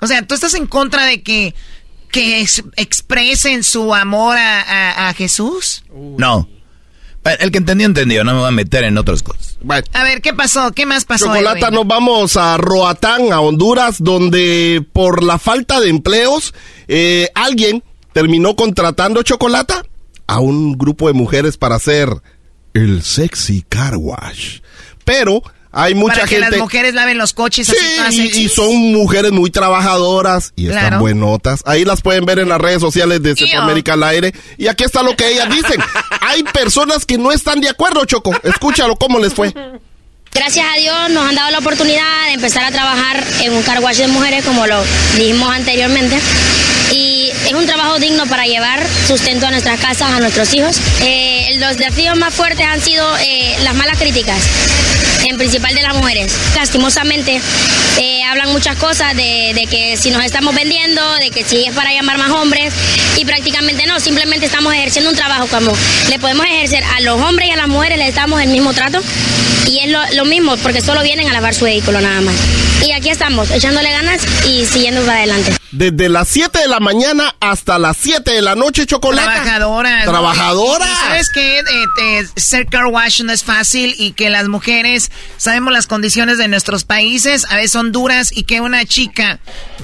O sea, ¿tú estás en contra de que, que expresen su amor a, a Jesús? No. El que entendió, entendió. No me voy a meter en otras cosas. A ver, ¿qué pasó? ¿Qué más pasó? Chocolata, nos vamos a Roatán, a Honduras, donde por la falta de empleos, eh, alguien terminó contratando Chocolata a un grupo de mujeres para hacer el sexy car wash. Pero hay mucha Para que las mujeres laven los coches sí, y, son mujeres muy trabajadoras y están buenotas. Ahí las pueden ver en las redes sociales de Centroamérica al aire. Y aquí está lo que ellas dicen. [LAUGHS] hay personas que no están de acuerdo, Choco. Escúchalo cómo les fue. Gracias a Dios nos han dado la oportunidad de empezar a trabajar en un carwash de mujeres, como lo dijimos anteriormente. Y es un trabajo digno para llevar sustento a nuestras casas, a nuestros hijos. Eh, los desafíos más fuertes han sido eh, las malas críticas en principal de las mujeres. Lastimosamente, eh, hablan muchas cosas de, que si nos estamos vendiendo, de que si es para llamar más hombres, y prácticamente no, simplemente estamos ejerciendo un trabajo como le podemos ejercer a los hombres y a las mujeres, les damos el mismo trato, y es lo, lo mismo, porque solo vienen a lavar su vehículo nada más. Y aquí estamos, echándole ganas y siguiendo para adelante. Desde las 7 de la mañana hasta las 7 de la noche, chocolate. Trabajadoras. Trabajadoras. Y ¿Sabes qué? Eh, eh, ser car wash no es fácil y que las mujeres sabemos las condiciones de nuestros países, a veces son duras y que una chica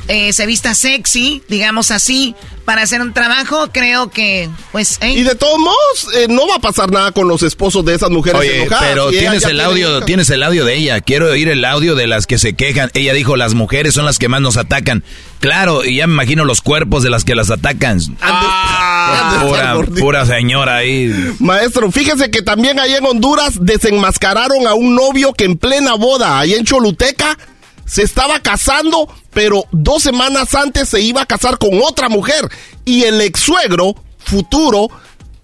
eh, se vista sexy, digamos así, para hacer un trabajo, creo que, pues... ¿eh? Y de todos modos, eh, no va a pasar nada con los esposos de esas mujeres Oye, enojadas. pero tienes el audio, tienes el audio de ella. Quiero oír el audio de las que se quejan. Ella dijo, las mujeres son las que más nos atacan. Claro, y ya me imagino los cuerpos de las que las atacan. Ah, pura, pura señora ahí. Maestro, fíjese que también ahí en Honduras desenmascararon a un novio que en plena boda, ahí en Choluteca, se estaba casando, pero dos semanas antes se iba a casar con otra mujer. Y el ex suegro, futuro,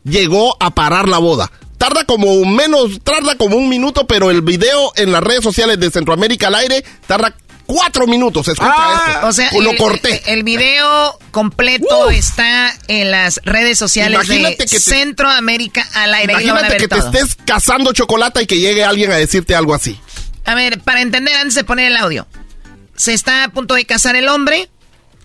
llegó a parar la boda. Tarda como menos, tarda como un minuto, pero el video en las redes sociales de Centroamérica al aire tarda cuatro minutos. Escucha esto. Ah, O sea, lo el, corté. el- el video completo está en las redes sociales Imagínate de que te- Centroamérica al aire. Imagínate que te estés casando chocolate y que llegue alguien a decirte algo así. A ver, para entender antes de poner el audio. Se está a punto de casar el hombre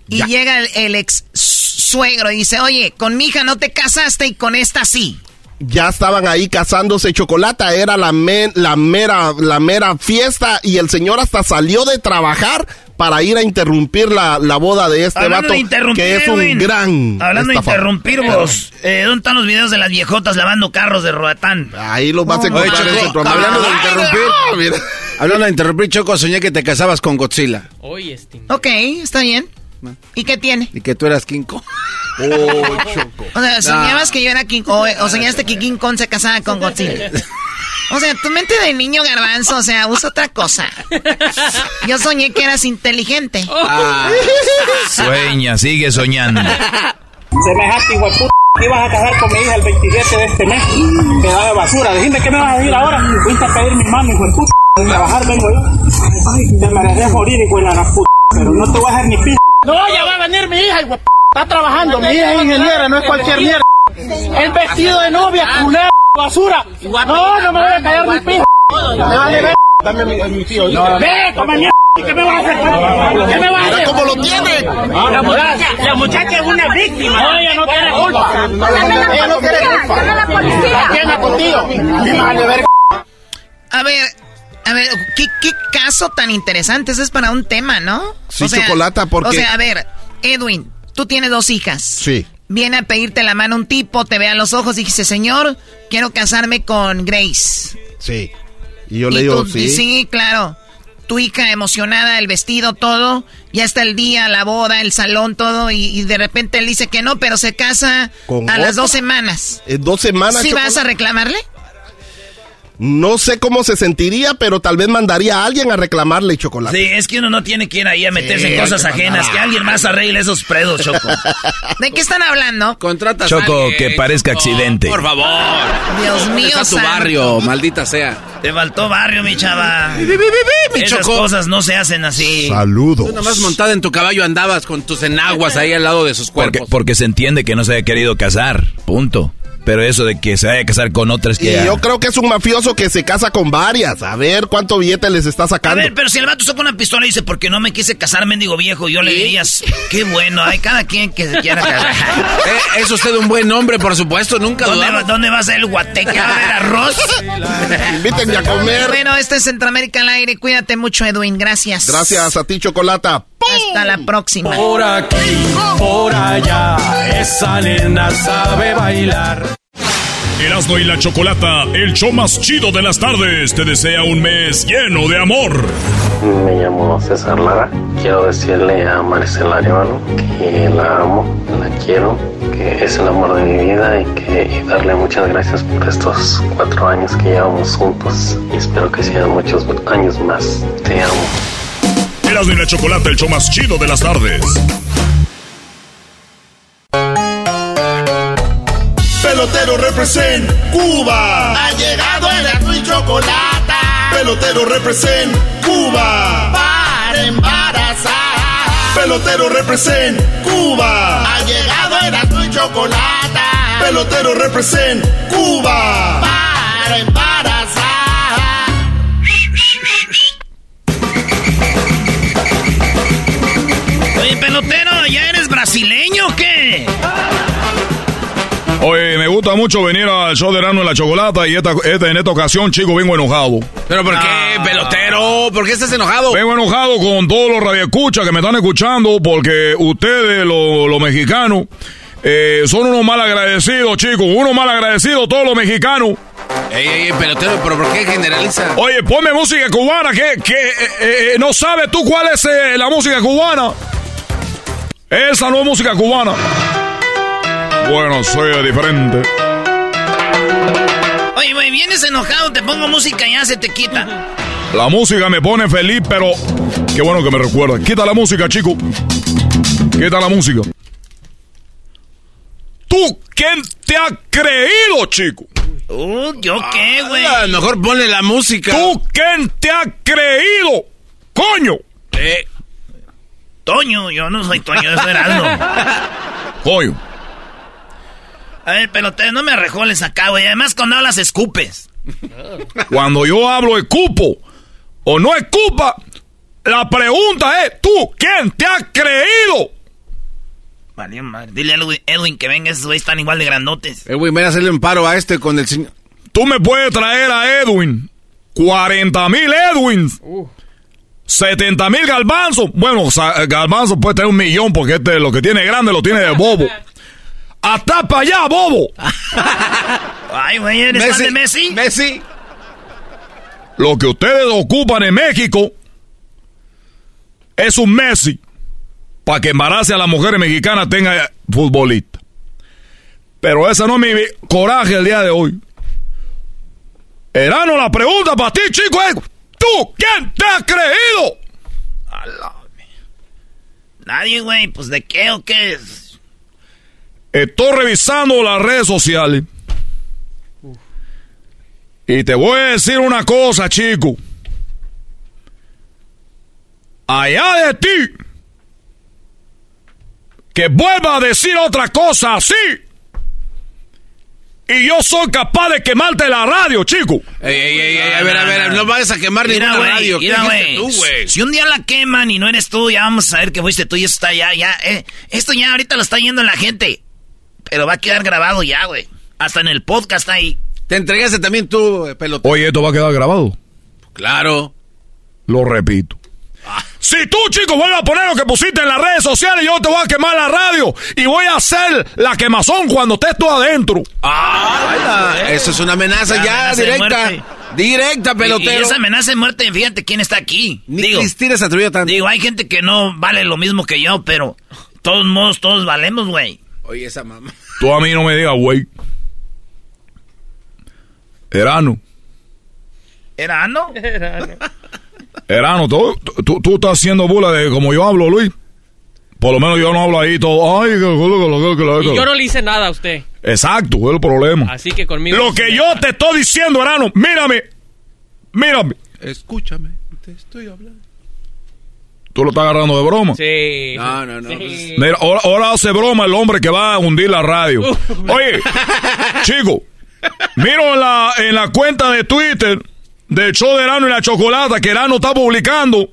y llega el, el ex suegro y dice, oye, con mi hija no te casaste y con esta sí. Ya estaban ahí casándose chocolata, era la, men- la mera la mera fiesta y el señor hasta salió de trabajar para ir a interrumpir la, la boda de este Hablando vato de interrumpir, que es un Edwin. gran Hablando de interrumpir vos, eh, ¿dónde están los videos de las viejotas lavando carros de Roatán? Ahí los vas a Oye, encontrar en Centroamérica. hablando de Ay, interrumpir, no, mira. hablando de interrumpir, Choco, soñé que te casabas con Godzilla Ok, está bien. ¿Y qué tiene? y que tú eras King Kong. [LAUGHS] O sea, soñabas que yo era King o, o soñaste que King Kong se casaba con Godzilla. [LAUGHS] O sea, tu mente de niño garbanzo, o sea, usa otra cosa. Yo soñé que eras inteligente. Ah. Sueña, sigue soñando. Semejante hijo de puta. Te ibas a casar con mi hija el 27 de este mes. Pedazo de basura. Decime qué me vas a decir ahora. Fuiste a pedir mi mano, hijo de puta. De trabajar vengo yo. Ay, te mereces morir, hijo de la puta. Pero no te voy a dejar ni p. No, ya va a venir mi hija, hijo. Está trabajando. Mi hija es ingeniera, no es cualquier mierda. El vestido de novia, culera, basura. No, no me voy a callar ni p. Me vale ver. Dame mi, mi tío. Ve, toma mierda. ¿Qué me vas a hacer? ¿Qué me vas a hacer? cómo lo tiene. La muchacha, la muchacha es una víctima. No, ella no tiene culpa. Ella no tiene culpa. ¿A quién es contigo? Me vale ver. A ver, a ver, ¿qué, qué caso tan interesante? Eso es para un tema, ¿no? Sí, Chocolata, porque- O sea, a ver, Edwin, tú tienes dos hijas. Sí. Viene a pedirte la mano un tipo, te ve a los ojos y dice, señor, quiero casarme con Grace. Sí. Y yo le Y digo, tú- sí. sí, claro. Tu hija emocionada, el vestido, todo. Ya está el día, la boda, el salón, todo. Y, y de repente él dice que no, pero se casa ¿Con a las dos semanas. En dos semanas. ¿Sí vas a reclamarle? No sé cómo se sentiría, pero tal vez mandaría a alguien a reclamarle chocolate. Sí, es que uno no tiene que ir ahí a meterse Sí, en cosas que ajenas, mandar. que alguien más arregle esos predos, Choco. ¿De qué están hablando? Contratas Choco, alguien, que parezca Choco, accidente. Por favor. Dios mío, Está tu santo. barrio, maldita sea. Te faltó barrio, mi chava. mi Esas Choco. cosas no se hacen así. Saludos. Tú nomás montada en tu caballo andabas con tus enaguas ahí al lado de sus Porque, cuerpos. porque se entiende que no se haya querido casar. Punto. Pero eso de que se vaya a casar con otras Y que... ya- yo creo que es un mafioso que se casa con varias. A ver cuánto billete les está A sacando. ver, pero si el vato saca una pistola y dice, porque no me quise casar, mendigo viejo, yo le diría, qué bueno, hay cada quien que se quiera casar. [LAUGHS] Eh, es usted un buen hombre, por supuesto, nunca ¿Dónde dudamos. ¿Dónde va a ser el guateque? ¿Va a haber arroz? Invítenme a comer. Bueno, este es Centroamérica al aire. Cuídate mucho, Edwin. Gracias. Gracias a ti, Chocolata. Hasta la próxima. Por aquí, por allá, esa nena sabe bailar. Erasmo y la Chocolata, el show más chido de las tardes, te desea un mes lleno de amor. Me llamo César Lara. Quiero decirle a Maricela Arevalo que la amo, la quiero, que es el amor de mi vida y que y darle muchas gracias por estos cuatro años que llevamos juntos y espero que sean muchos años más. Te amo. Erasmo y la Chocolata, el show más chido de las tardes. Pelotero represent Cuba. Ha llegado el azul y chocolate. Pelotero represent Cuba. Para embarazar. Pelotero represent Cuba. Ha llegado el y chocolate. Pelotero represent Cuba. Para embarazar. Oye, pelotero, ¿ya eres brasileño o qué? Oye, me gusta mucho venir al show de Rano en la Chocolata y esta, esta- en esta ocasión, chico, vengo enojado. ¿Pero por qué, pelotero? ¿Por qué estás enojado? Vengo enojado con todos los radioescuchas que me están escuchando porque ustedes, los, los mexicanos, eh, son unos mal agradecidos, chicos. Unos mal agradecidos todos los mexicanos. Ey, ey, ey, pelotero, ¿pero por qué generaliza? Oye, ponme música cubana, que, que eh, eh, no sabes tú cuál es eh, la música cubana. Esa no es música cubana. Bueno, soy diferente. Oye, güey, vienes enojado, te pongo música y ya se te quita. La música me pone feliz, pero qué bueno que me recuerda. Quita la música, chico. Quita la música. ¿Tú quién te ha creído, chico? Uh, ¿yo qué, güey? Ah, mejor ponle la música. ¿Tú quién te ha creído? ¡Coño! Eh, Toño, yo no soy Toño, es Erasmo. Coño. A ver, pelotero, no me arrejoles acá, güey. Además, cuando hablas, escupes. [LAUGHS] Cuando yo hablo escupo o no escupa, la pregunta es, ¿tú quién te ha creído? Vale, madre. Dile a Edwin, Edwin que venga, esos güeyes están igual de grandotes. eh, güey, ven a hacerle un paro a este con el señor. Tú me puedes traer a Edwin 40 mil Edwins. 70 mil galbanzos. Bueno, galbanzo puede tener un millón porque este lo que tiene grande lo tiene de bobo. [LAUGHS] ¡Hasta para allá, bobo! [LAUGHS] Ay, güey, ¿eres fan de Messi? Messi. Lo que ustedes ocupan en México es un Messi para que embarace a las mujeres mexicanas tenga futbolista. Pero ese no es mi coraje el día de hoy. Erano, la pregunta para ti, chico, es: ¿tú quién te ha creído? Nadie, güey. Pues, ¿de qué o qué? Estoy revisando las redes sociales. Y te voy a decir una cosa, chico. Allá de ti. Que vuelva a decir otra cosa así. Y yo soy capaz de quemarte la radio, chico. Ey, ey, ey, ey, a ver, a ver, no vayas a quemar Mira, ninguna radio. Si un día la queman y no eres tú, ya vamos a saber que fuiste tú y eso está ya, ya, eh. Esto ya ahorita lo está yendo la gente. Pero va a quedar grabado ya, güey. Hasta en el podcast ahí. Te entregaste también tú, eh, pelotero. Oye, esto va a quedar grabado. Claro. Lo repito. Si tú, chico, vuelves a poner lo que pusiste en las redes sociales, yo te voy a quemar la radio y voy a hacer la quemazón cuando estés tú adentro. Ah, eso es una amenaza La ya amenaza directa. Directa, pelotero. y esa amenaza de muerte, fíjate quién está aquí. Ni digo, Cristina se atrevió tanto. digo, hay gente que no vale lo mismo que yo, pero todos modos, todos valemos, güey. Oye, esa mamá. Tú a mí no me digas, güey. Erano, ¿Era no? Erano, tú, tú, tú estás haciendo bula de como yo hablo, Luis. Por lo menos yo no hablo ahí todo. Ay, que- que- que- que- que- Y yo no le hice nada a usted. Exacto, es el problema. Así que conmigo. Lo que yo te estoy diciendo, Erano, mírame. Mírame. Escúchame, te estoy hablando. Tú lo estás agarrando de broma. Sí. No, no, no. Sí. Mira, ahora, ahora hace broma el hombre que va a hundir la radio. Oye, [LAUGHS] chico, miro en la, en la cuenta de Twitter del show de Erano y la Chocolata que Erano está publicando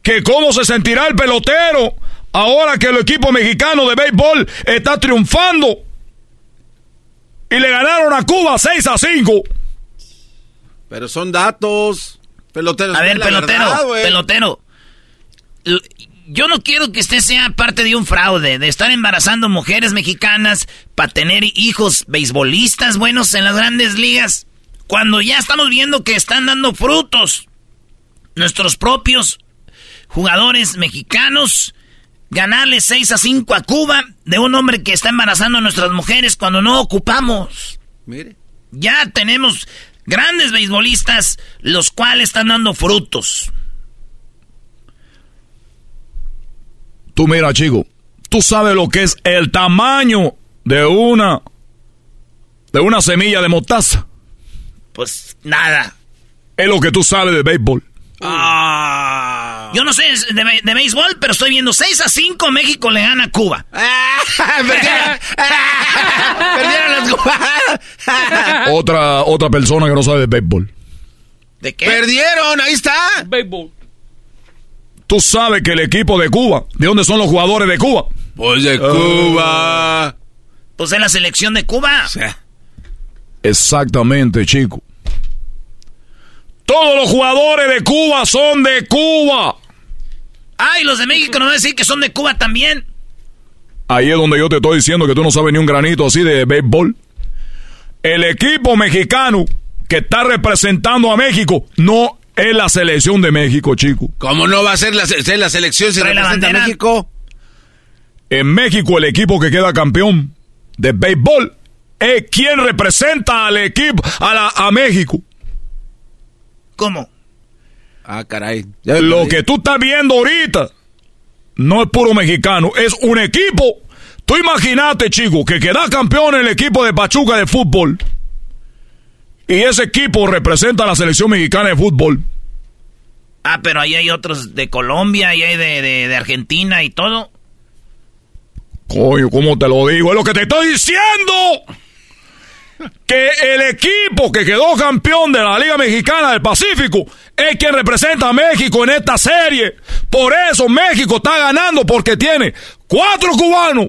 que cómo se sentirá el pelotero ahora que el equipo mexicano de béisbol está triunfando y le ganaron a Cuba 6 a 5. Pero son datos. Pelotero. A ver, pelotero, verdad, pelotero. Yo no quiero que usted sea parte de un fraude, de estar embarazando mujeres mexicanas para tener hijos beisbolistas buenos en las grandes ligas, cuando ya estamos viendo que están dando frutos. Nuestros propios jugadores mexicanos ganarle 6 a 5 a Cuba de un hombre que está embarazando a nuestras mujeres cuando no ocupamos. Mire. Ya tenemos grandes beisbolistas, los cuales están dando frutos. Tú mira, chico, tú sabes lo que es el tamaño de una de una semilla de mostaza. Pues nada. Es lo que tú sabes de béisbol. Ah. Yo no sé de, de, béisbol, pero estoy viendo 6 a 5 México le gana a Cuba. [LAUGHS] Perdieron [LAUGHS] las jugadas. otra, otra persona que no sabe de béisbol. ¿De qué? Perdieron, ahí está. Béisbol. Tú sabes que el equipo de Cuba, ¿de dónde son los jugadores de Cuba? Pues de Cuba. Pues de la selección de Cuba. Exactamente, chico. Todos los jugadores de Cuba son de Cuba. Ay, los de México no van a decir que son de Cuba también. Ahí es donde yo te estoy diciendo que tú no sabes ni un granito así de béisbol. El equipo mexicano que está representando a México no es la selección de México, chico. ¿Cómo no va a ser la, la selección si representa a México? En México el equipo que queda campeón de béisbol es quien representa al equipo, a, la, a México. ¿Cómo? Ah, caray. Lo que tú estás viendo ahorita no es puro mexicano, es un equipo. Tú imagínate, chico, que queda campeón en el equipo de Pachuca de fútbol. Y ese equipo representa a la selección mexicana de fútbol. Ah, pero ahí hay otros de Colombia, y hay de, de Argentina y todo. Coño, ¿cómo te lo digo? Es lo que te estoy diciendo. Que el equipo que quedó campeón de la Liga Mexicana del Pacífico es quien representa a México en esta serie. Por eso México está ganando porque tiene cuatro cubanos,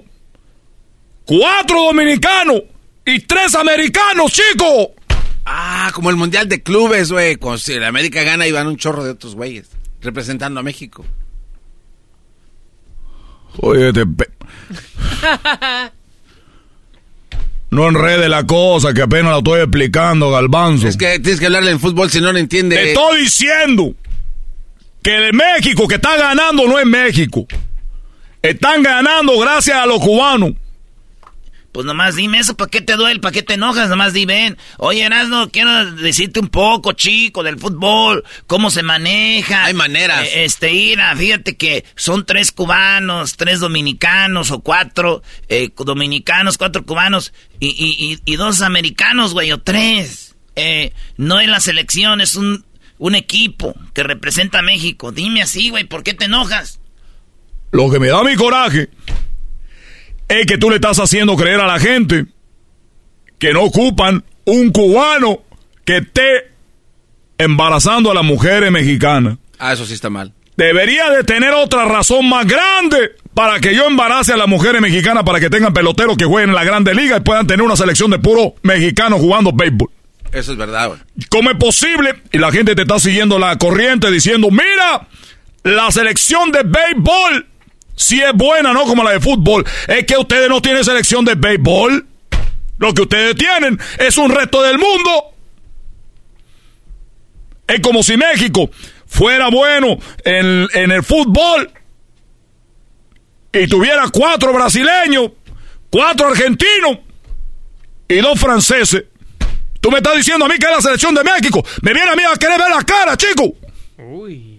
cuatro dominicanos y tres americanos, chicos. Ah, como el Mundial de Clubes, güey. Si la América gana y van un chorro de otros güeyes representando a México. Oye, te... [LAUGHS] No enrede la cosa, que apenas la estoy explicando, Galbanzo. Es que tienes que hablarle en fútbol si no lo entiende. Te estoy diciendo que el México que está ganando no es México. Están ganando gracias a los cubanos. Pues nomás dime eso, ¿para qué te duele? ¿Para qué te enojas? Nomás di, ven. Oye, Erasno, quiero decirte un poco, chico, del fútbol, cómo se maneja. Hay maneras. Eh, este, Ira, fíjate que son tres cubanos, tres dominicanos o cuatro eh, dominicanos, cuatro cubanos y, y, y, dos americanos, güey, o tres. Eh, no es la selección, es un, un equipo que representa a México. Dime así, güey, ¿por qué te enojas? Lo que me da mi coraje es que tú le estás haciendo creer a la gente que no ocupan un cubano que esté embarazando a las mujeres mexicanas. Ah, eso sí está mal. Debería de tener otra razón más grande para que yo embarace a las mujeres mexicanas para que tengan peloteros que jueguen en la Grande Liga y puedan tener una selección de puros mexicanos jugando béisbol. Eso es verdad, güey. ¿Cómo es posible? Y la gente te está siguiendo la corriente diciendo, mira, la selección de béisbol si es buena, no como la de fútbol. Es que ustedes no tienen selección de béisbol. Lo que ustedes tienen es un resto del mundo. Es como si México fuera bueno en, en el fútbol y tuviera cuatro brasileños, cuatro argentinos y dos franceses. Tú me estás diciendo a mí que es la selección de México. Me viene a mí a querer ver la cara, chico. Uy.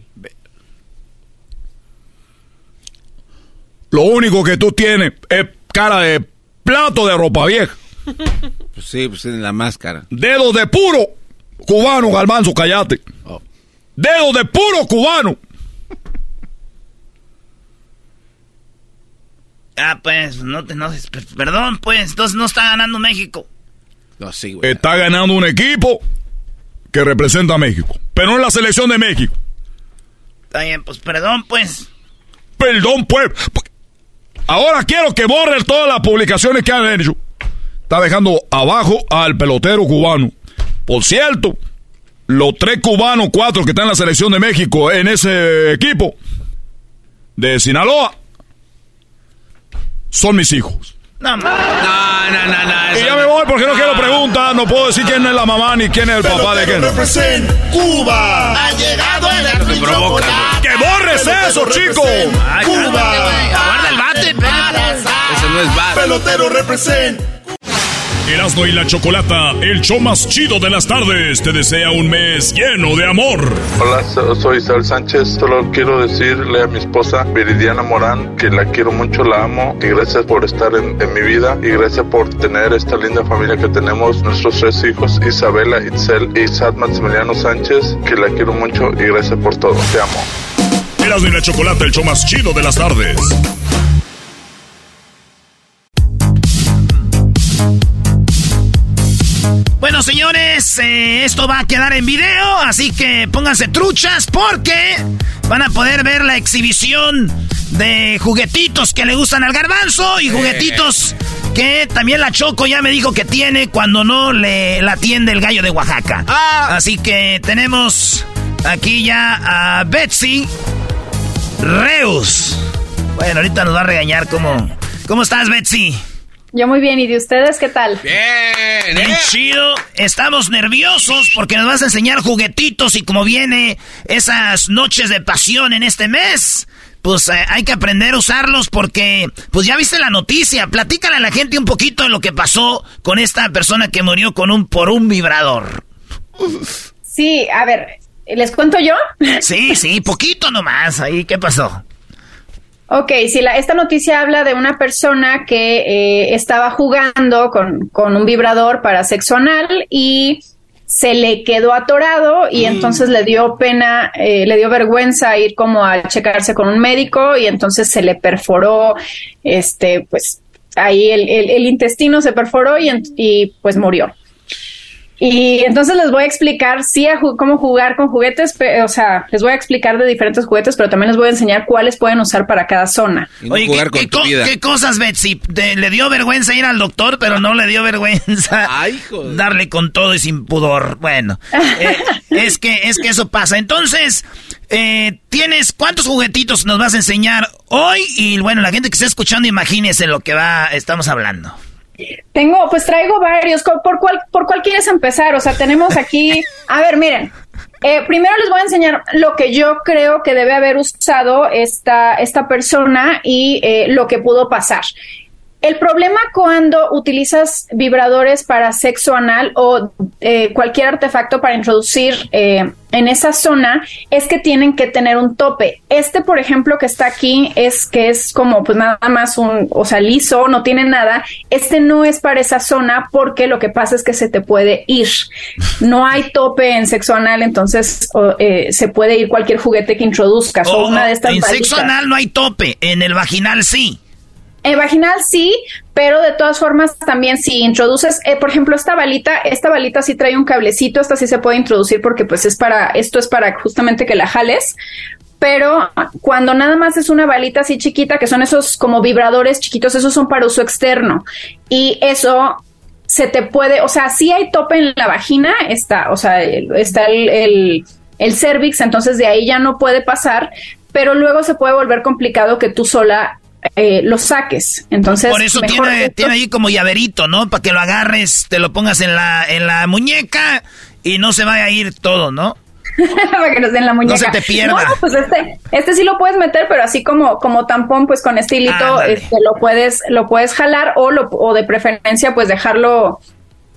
Lo único que tú tienes es cara de plato de ropa vieja. [LAUGHS] Pues sí, pues tiene la máscara. Dedos de puro cubano, Galmanzo, callate. Oh. Dedos de puro cubano. Ah, pues, no te no, Perdón, pues, entonces no está ganando México. No, sí, güey. Está ganando un equipo que representa a México, pero no es la selección de México. Está bien, pues, perdón, pues. Perdón, pues. Ahora quiero que borren todas las publicaciones que han hecho. Está dejando abajo al pelotero cubano. Por cierto, los tres cubanos, cuatro que están en la selección de México en ese equipo de Sinaloa son mis hijos. No, no, no, no. y ya me voy porque no quiero preguntar, no puedo decir quién es la mamá ni quién es el papá de quién. Cuba. Ha llegado el ¡Que borres eso, chico! Cuba. Bate, Ese no es bate. Pelotero represent. Erasmo y la Chocolata, el show más chido de las tardes, te desea un mes lleno de amor. Hola, soy Sal Sánchez. Solo quiero decirle a mi esposa Viridiana Morán que la quiero mucho, la amo y gracias por estar en, mi vida y gracias por tener esta linda familia que tenemos, nuestros tres hijos, Isabela, Itzel y Sad Maximiliano Sánchez, que la quiero mucho y gracias por todo. Te amo. Erasmo y la Chocolata, el show más chido de las tardes. Bueno, señores, eh, esto va a quedar en video, así que pónganse truchas porque van a poder ver la exhibición de juguetitos que le gustan al garbanzo y juguetitos que también la Choco ya me dijo que tiene cuando no le la atiende el gallo de Oaxaca. Ah. Así que tenemos aquí ya a Betsy Reus. Bueno, ahorita nos va a regañar cómo... ¿Cómo estás, Betsy? Yo muy bien, ¿y de ustedes qué tal? Bien, bien chido. Estamos nerviosos porque nos vas a enseñar juguetitos y como viene esas noches de pasión en este mes, pues eh, hay que aprender a usarlos porque, pues ya viste la noticia. Platícale a la gente un poquito de lo que pasó con esta persona que murió con un por un vibrador. Sí, a ver, ¿les cuento yo? Sí, sí, poquito nomás. Ahí, ¿qué pasó? Ok, si la, esta noticia habla de una persona que eh, estaba jugando con, con, un vibrador para sexo anal y se le quedó atorado y mm. entonces le dio pena, eh, le dio vergüenza ir como a checarse con un médico y entonces se le perforó, este, pues ahí el, el, intestino se perforó y, y pues murió. Y entonces les voy a explicar, sí, cómo jugar con juguetes, o sea, les voy a explicar de diferentes juguetes, pero también les voy a enseñar cuáles pueden usar para cada zona. Oye, ¿qué, cosas, Betsy? le dio vergüenza ir al doctor, pero no le dio vergüenza darle con todo y sin pudor. Bueno, eh, [LAUGHS] es, que, es que eso pasa. Entonces, eh, tienes, ¿cuántos juguetitos nos vas a enseñar hoy? Y bueno, la gente que está escuchando, imagínese lo que va, estamos hablando. Tengo, pues traigo varios. ¿Por cuál, ¿Por cuál quieres empezar? O sea, tenemos aquí. A ver, miren. Eh, primero les voy a enseñar lo que yo creo que debe haber usado esta, esta persona y eh, lo que pudo pasar. El problema cuando utilizas vibradores para sexo anal o eh, cualquier artefacto para introducir eh, en esa zona es que tienen que tener un tope. Este, por ejemplo, que está aquí es que es como pues nada más un, o sea, liso, no tiene nada. Este no es para esa zona porque lo que pasa es que se te puede ir. No hay tope en sexo anal, entonces eh, se puede ir cualquier juguete que introduzcas o, una de estas. En sexo anal no hay tope, en el vaginal sí. En vaginal sí, pero de todas formas también si introduces, eh, por ejemplo, esta balita, esta balita sí trae un cablecito, esta sí se puede introducir porque pues es para, esto es para justamente que la jales, pero cuando nada más es una balita así chiquita, que son esos como vibradores chiquitos, esos son para uso externo y eso se te puede, o sea, si hay tope en la vagina, está, o sea, está el, el, el cervix, entonces de ahí ya no puede pasar, pero luego se puede volver complicado que tú sola eh, lo saques. Entonces, por eso tiene, tiene ahí como llaverito, ¿no? Para que lo agarres, te lo pongas en la, en la muñeca y no se vaya a ir todo, ¿no? [LAUGHS] para que nos den la muñeca. No se te pierda. No, pues este, este sí lo puedes meter, pero así como, como tampón, pues con hilito este, lo puedes, lo puedes jalar o lo, o de preferencia, pues dejarlo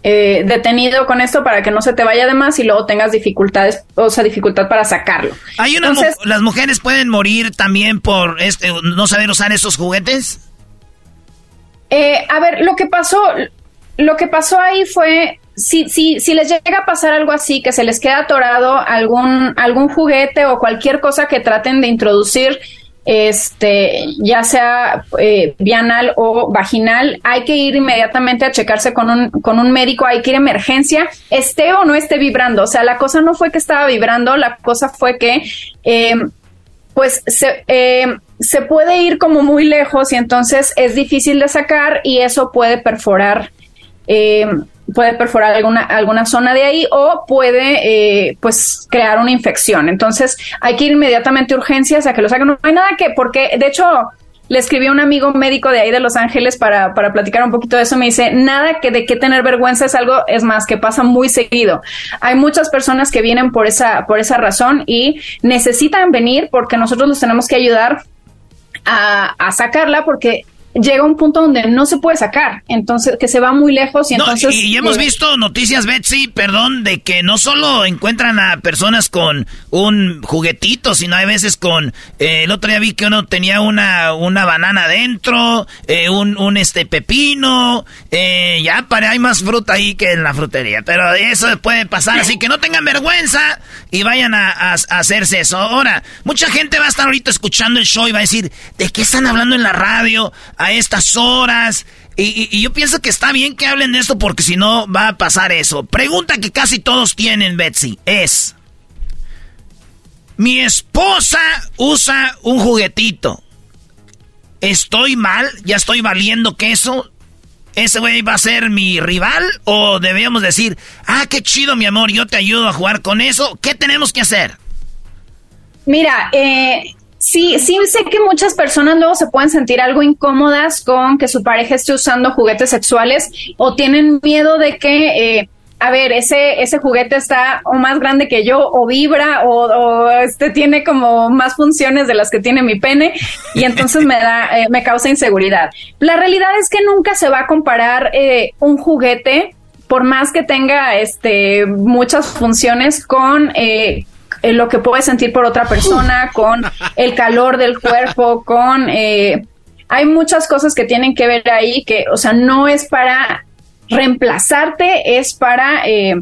eh, detenido con esto para que no se te vaya de más y luego tengas dificultades, o sea, dificultad para sacarlo. ¿Hay una ¿Las mujeres pueden morir también por este, no saber usar esos juguetes? Eh, a ver, lo que pasó, lo que pasó ahí fue si, si, si les llega a pasar algo así, que se les queda atorado algún, algún juguete o cualquier cosa que traten de introducir este, ya sea eh, o vaginal, hay que ir inmediatamente a checarse con un, con un médico, hay que ir a emergencia, esté o no esté vibrando. O sea, la cosa no fue que estaba vibrando, la cosa fue que, em, pues, se, em, se puede ir como muy lejos y entonces es difícil de sacar y eso puede perforar. Puede perforar alguna, alguna zona de ahí o puede eh, pues crear una infección. Entonces hay que ir inmediatamente a urgencias a que lo saquen. No hay nada que, porque de hecho le escribí a un amigo médico de ahí de Los Ángeles para, para platicar un poquito de eso. Me dice, nada que de qué tener vergüenza es algo, es más, que pasa muy seguido. Hay muchas personas que vienen por esa, por esa razón y necesitan venir porque nosotros los tenemos que ayudar a, a sacarla porque llega un punto donde no se puede sacar, entonces que se va muy lejos y entonces... Y, hemos visto noticias, Betsy, perdón, de que no solo encuentran a personas con un juguetito, sino hay veces con... Eh, el otro día vi que uno tenía una, una banana adentro, eh, un, un este pepino, eh, ya para, hay más fruta ahí que en la frutería, pero eso puede pasar, así que no tengan vergüenza y vayan a, a hacerse eso. Ahora, mucha gente va a estar ahorita escuchando el show y va a decir, ¿de qué están hablando en la radio? A estas horas. Y, yo pienso que está bien que hablen de esto porque si no va a pasar eso. Pregunta que casi todos tienen, Betsy, es... Mi esposa usa un juguetito. ¿Estoy mal? ¿Ya estoy valiendo queso? ¿Ese güey va a ser mi rival? ¿O debemos decir, ah, qué chido mi amor, yo te ayudo a jugar con eso? ¿Qué tenemos que hacer? Mira, eh, Sí, sí sé que muchas personas luego se pueden sentir algo incómodas con que su pareja esté usando juguetes sexuales o tienen miedo de que, eh, a ver, ese, ese juguete está o más grande que yo o vibra o, este tiene como más funciones de las que tiene mi pene y entonces me da, eh, me causa inseguridad. La realidad es que nunca se va a comparar eh, un juguete por más que tenga este muchas funciones con eh, eh, lo que puedes sentir por otra persona, con el calor del cuerpo, con... Eh, hay muchas cosas que tienen que ver ahí que, o sea, no es para reemplazarte, es para... Eh,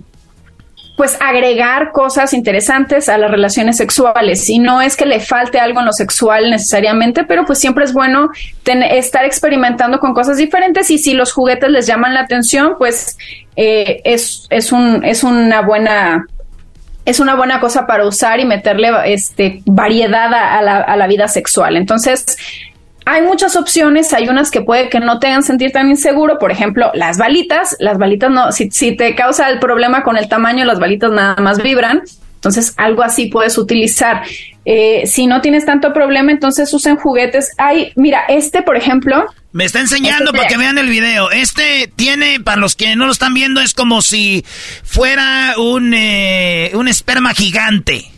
pues agregar cosas interesantes a las relaciones sexuales. Y no es que le falte algo en lo sexual necesariamente, pero pues siempre es bueno estar experimentando con cosas diferentes. Y si los juguetes les llaman la atención, pues es, es, un, es una buena es una buena cosa para usar y meterle este, variedad a la, a la vida sexual. Entonces, hay muchas opciones, hay unas que puede que no te hagan sentir tan inseguro, por ejemplo, las balitas, las balitas no, si, si te causa el problema con el tamaño, las balitas nada más vibran, entonces algo así puedes utilizar. Eh, si no tienes tanto problema, entonces usen juguetes. Hay, mira, este, por ejemplo, me está enseñando para que vean el video. Este tiene, para los que no lo están viendo, es como si fuera un, eh, un esperma gigante.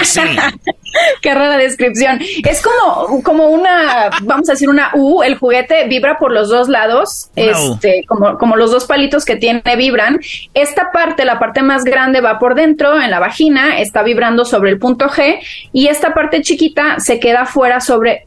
Así. [LAUGHS] Qué rara descripción. Es como, como una, vamos a decir, una U. El juguete vibra por los dos lados, este, como, como los dos palitos que tiene vibran. Esta parte, la parte más grande, va por dentro, en la vagina, está vibrando sobre el punto G, y esta parte chiquita se queda fuera sobre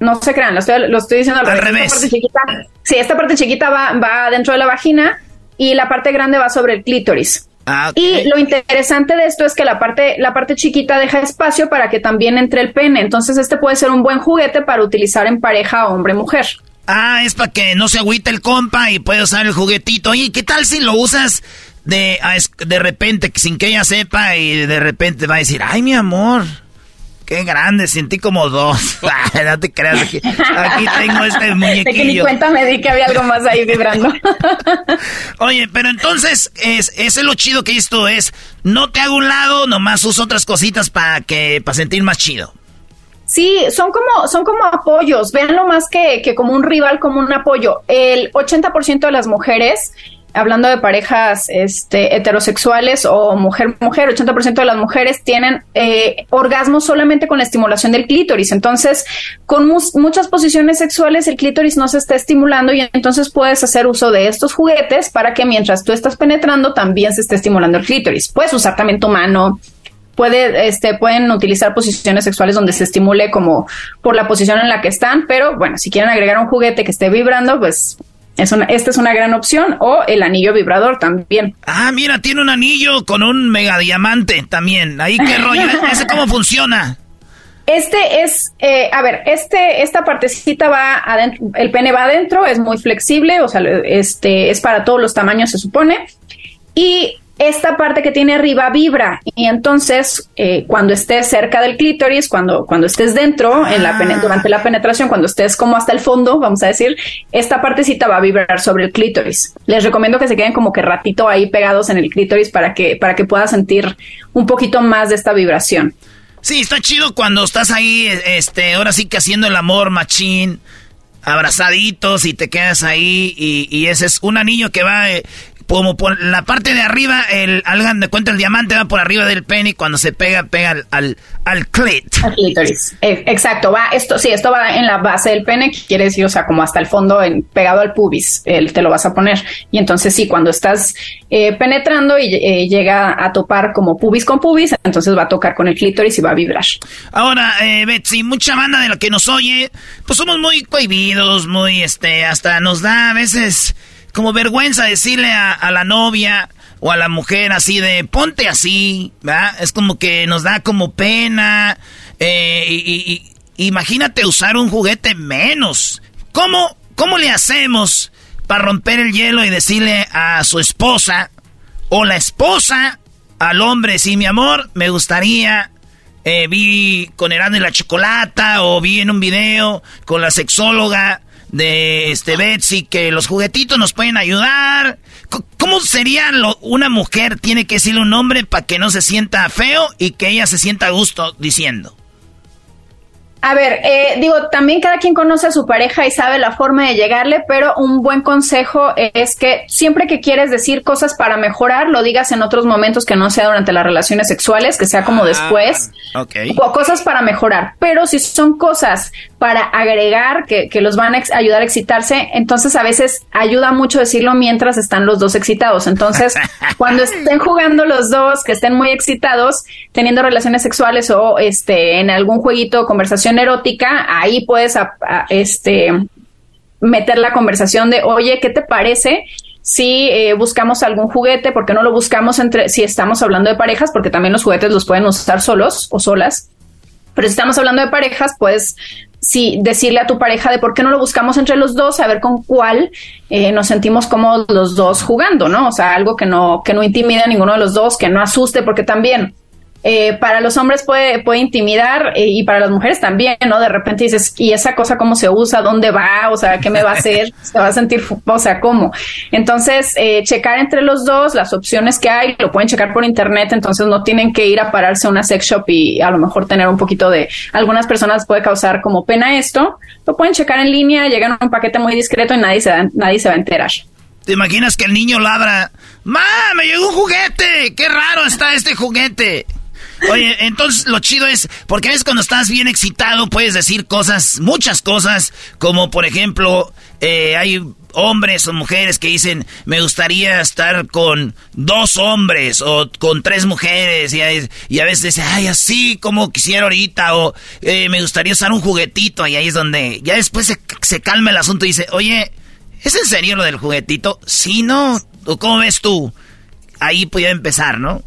no se crean, lo estoy, diciendo al, revés. Esta parte chiquita, sí, esta parte chiquita va, va dentro de la vagina y la parte grande va sobre el clítoris. Ah, y lo interesante de esto es que la parte, la parte chiquita deja espacio para que también entre el pene. Entonces, este puede ser un buen juguete para utilizar en pareja hombre-mujer. Ah, es para que no se agüite el compa y puede usar el juguetito. Oye, ¿qué tal si lo usas de, de repente, sin que ella sepa y de repente va a decir, ay, mi amor, Qué grande, sentí como dos. [LAUGHS] no te creas, aquí, aquí tengo este muñequillo. De que ni cuenta me di que había algo más ahí vibrando. [LAUGHS] Oye, pero entonces, es, ese es lo chido que esto es, no te hago un lado, nomás uso otras cositas para que, para sentir más chido. Sí, son como, son como apoyos, véanlo más que, que como un rival, como un apoyo. El 80% de las mujeres hablando de parejas este, heterosexuales o mujer-mujer, 80% de las mujeres tienen eh, orgasmos solamente con la estimulación del clítoris. Entonces, con muchas posiciones sexuales el clítoris no se está estimulando y entonces puedes hacer uso de estos juguetes para que mientras tú estás penetrando también se esté estimulando el clítoris. Puedes usar también tu mano, puede, este, pueden utilizar posiciones sexuales donde se estimule como por la posición en la que están, pero bueno, si quieren agregar un juguete que esté vibrando, pues es una, esta es una gran opción. O el anillo vibrador también. Ah, mira, tiene un anillo con un mega diamante también. Ahí qué rollo. [LAUGHS] ¿Ese cómo funciona? Este es, eh, a ver, este, esta partecita va adentro, el pene va adentro, es muy flexible, o sea, este es para todos los tamaños, se supone. Y esta parte que tiene arriba vibra y entonces eh, cuando estés cerca del clítoris, cuando, cuando estés dentro, en la ah. durante la penetración, cuando estés como hasta el fondo, vamos a decir, esta partecita va a vibrar sobre el clítoris. Les recomiendo que se queden como que ratito ahí pegados en el clítoris para que, para que puedas sentir un poquito más de esta vibración. Sí, está chido cuando estás ahí, este, ahora sí que haciendo el amor machín abrazaditos y te quedas ahí y, ese es un anillo que va eh, como por la parte de arriba, el, hagan de cuenta, el diamante va por arriba del pene y cuando se pega, pega al, al, al clit. clítoris. Eh, exacto, va, esto, sí, esto va en la base del pene, que quiere decir, o sea, como hasta el fondo, en, pegado al pubis, el, te lo vas a poner. Y entonces sí, cuando estás eh, penetrando y eh, llega a topar como pubis con pubis, entonces va a tocar con el clítoris y va a vibrar. Ahora, eh, Betsy, mucha banda de la que nos oye, pues somos muy cohibidos, muy, este, hasta nos da a veces como vergüenza decirle a, la novia o a la mujer así de ponte así, ¿verdad? Es como que nos da como pena. Eh, y, imagínate usar un juguete menos. ¿Cómo, ¿Cómo le hacemos para romper el hielo y decirle a su esposa o la esposa al hombre, sí, mi amor, me gustaría eh, vi con Erano y la Chocolata o vi en un video con la sexóloga de este Betsy que los juguetitos nos pueden ayudar. ¿Cómo sería lo, una mujer tiene que decirle un hombre para que no se sienta feo y que ella se sienta a gusto diciendo? A ver, eh, digo, también cada quien conoce a su pareja y sabe la forma de llegarle, pero un buen consejo es que siempre que quieres decir cosas para mejorar, lo digas en otros momentos que no sea durante las relaciones sexuales, que sea como ah, después. O cosas para mejorar. Pero si son cosas para agregar que, que los van a ayudar a excitarse, entonces a veces ayuda mucho decirlo mientras están los dos excitados. Entonces, [LAUGHS] cuando estén jugando los dos, que estén muy excitados, teniendo relaciones sexuales o este en algún jueguito, conversación erótica, ahí puedes este, meter la conversación de, oye, ¿qué te parece? si eh, buscamos algún juguete, porque no lo buscamos entre, si estamos hablando de parejas, porque también los juguetes los pueden usar solos o solas. Pero si estamos hablando de parejas, puedes sí, decirle a tu pareja de por qué no lo buscamos entre los dos, a ver con cuál eh, nos sentimos como los dos jugando, ¿no? O sea, algo que no, que no intimide a ninguno de los dos, que no asuste, porque también eh, para los hombres puede, puede intimidar eh, y para las mujeres también, ¿no? De repente dices, ¿y esa cosa cómo se usa? ¿Dónde va? O sea, ¿qué me va a hacer? [LAUGHS] ¿Se va a sentir? O sea, ¿cómo? Entonces, eh, checar entre los dos las opciones que hay, lo pueden checar por internet, entonces no tienen que ir a pararse a una sex shop y a lo mejor tener un poquito de, algunas personas puede causar como pena esto, lo pueden checar en línea, llegan a un paquete muy discreto y nadie se, nadie se va a enterar. ¿Te imaginas que el niño labra? ¡Ma, me llegó un juguete! ¡Qué raro está este juguete! Oye, entonces lo chido es, porque a veces cuando estás bien excitado puedes decir cosas, muchas cosas, como por ejemplo, eh, hay hombres o mujeres que dicen, me gustaría estar con dos hombres o con tres mujeres, y, a veces dicen, ay, así como quisiera ahorita, o eh, me gustaría usar un juguetito, y ahí es donde ya después se, se calma el asunto y dice, oye, ¿es en serio lo del juguetito? Sí, ¿no? ¿O cómo ves tú? Ahí podía empezar, ¿no?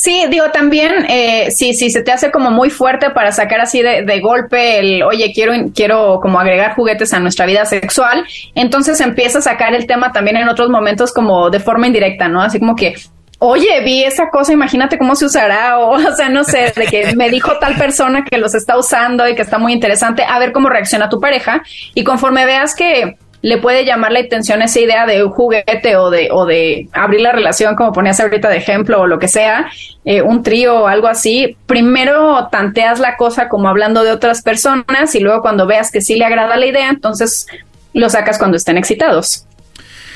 Sí, digo, también, eh, sí, sí, se te hace como muy fuerte para sacar así de, de, golpe el, oye, quiero, quiero como agregar juguetes a nuestra vida sexual, entonces empieza a sacar el tema también en otros momentos como de forma indirecta, ¿no? Así como que, oye, vi esa cosa, imagínate cómo se usará, [LAUGHS] o, o sea, no sé, de que me dijo tal persona que los está usando y que está muy interesante, a ver cómo reacciona tu pareja, y conforme veas que le puede llamar la atención esa idea de un juguete o de, o de abrir la relación, como ponías ahorita de ejemplo, o lo que sea, eh, un trío o algo así, primero tanteas la cosa como hablando de otras personas y luego cuando veas que sí le agrada la idea, entonces lo sacas cuando estén excitados.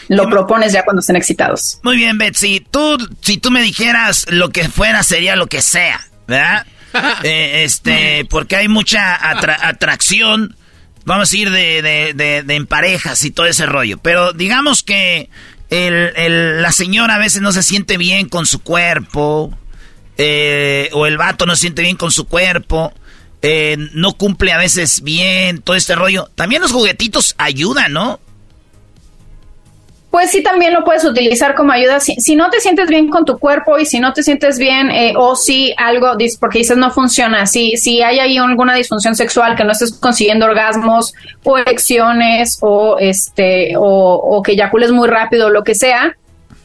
Lo propones ya cuando estén excitados. Muy bien, Betsy. Tú, si tú me dijeras lo que fuera, sería lo que sea, ¿verdad? [LAUGHS] Eh, este, porque hay mucha atracción vamos a ir de, de, en parejas y todo ese rollo. Pero digamos que el, la señora a veces no se siente bien con su cuerpo, eh, o el vato no se siente bien con su cuerpo, eh, no cumple a veces bien todo este rollo. También los juguetitos ayudan, ¿no? Pues sí también lo puedes utilizar como ayuda. Si, no te sientes bien con tu cuerpo y si no te sientes bien eh, o si algo, porque dices no funciona, si, si hay ahí alguna disfunción sexual que no estés consiguiendo orgasmos o erecciones o, este, o, o que eyacules muy rápido o lo que sea,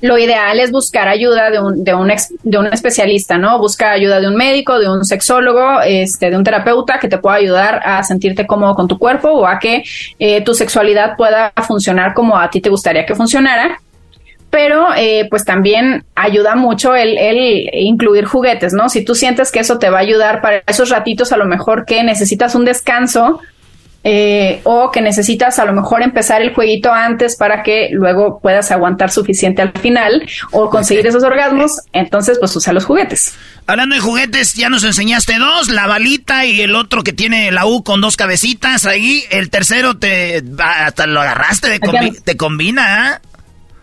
lo ideal es buscar ayuda de un, de un, de un especialista, ¿no? Busca ayuda de un médico, de un sexólogo, este, de un terapeuta que te pueda ayudar a sentirte cómodo con tu cuerpo o a que eh, tu sexualidad pueda funcionar como a ti te gustaría que funcionara. Pero eh, pues también ayuda mucho el, el incluir juguetes, ¿no? Si tú sientes que eso te va a ayudar para esos ratitos, a lo mejor que necesitas un descanso, eh, o que necesitas a lo mejor empezar el jueguito antes para que luego puedas aguantar suficiente al final o conseguir [LAUGHS] esos orgasmos, entonces pues usa los juguetes. Hablando de juguetes, ya nos enseñaste dos, la balita y el otro que tiene la U con dos cabecitas ahí, el tercero te hasta lo agarraste, de te combina, ¿eh?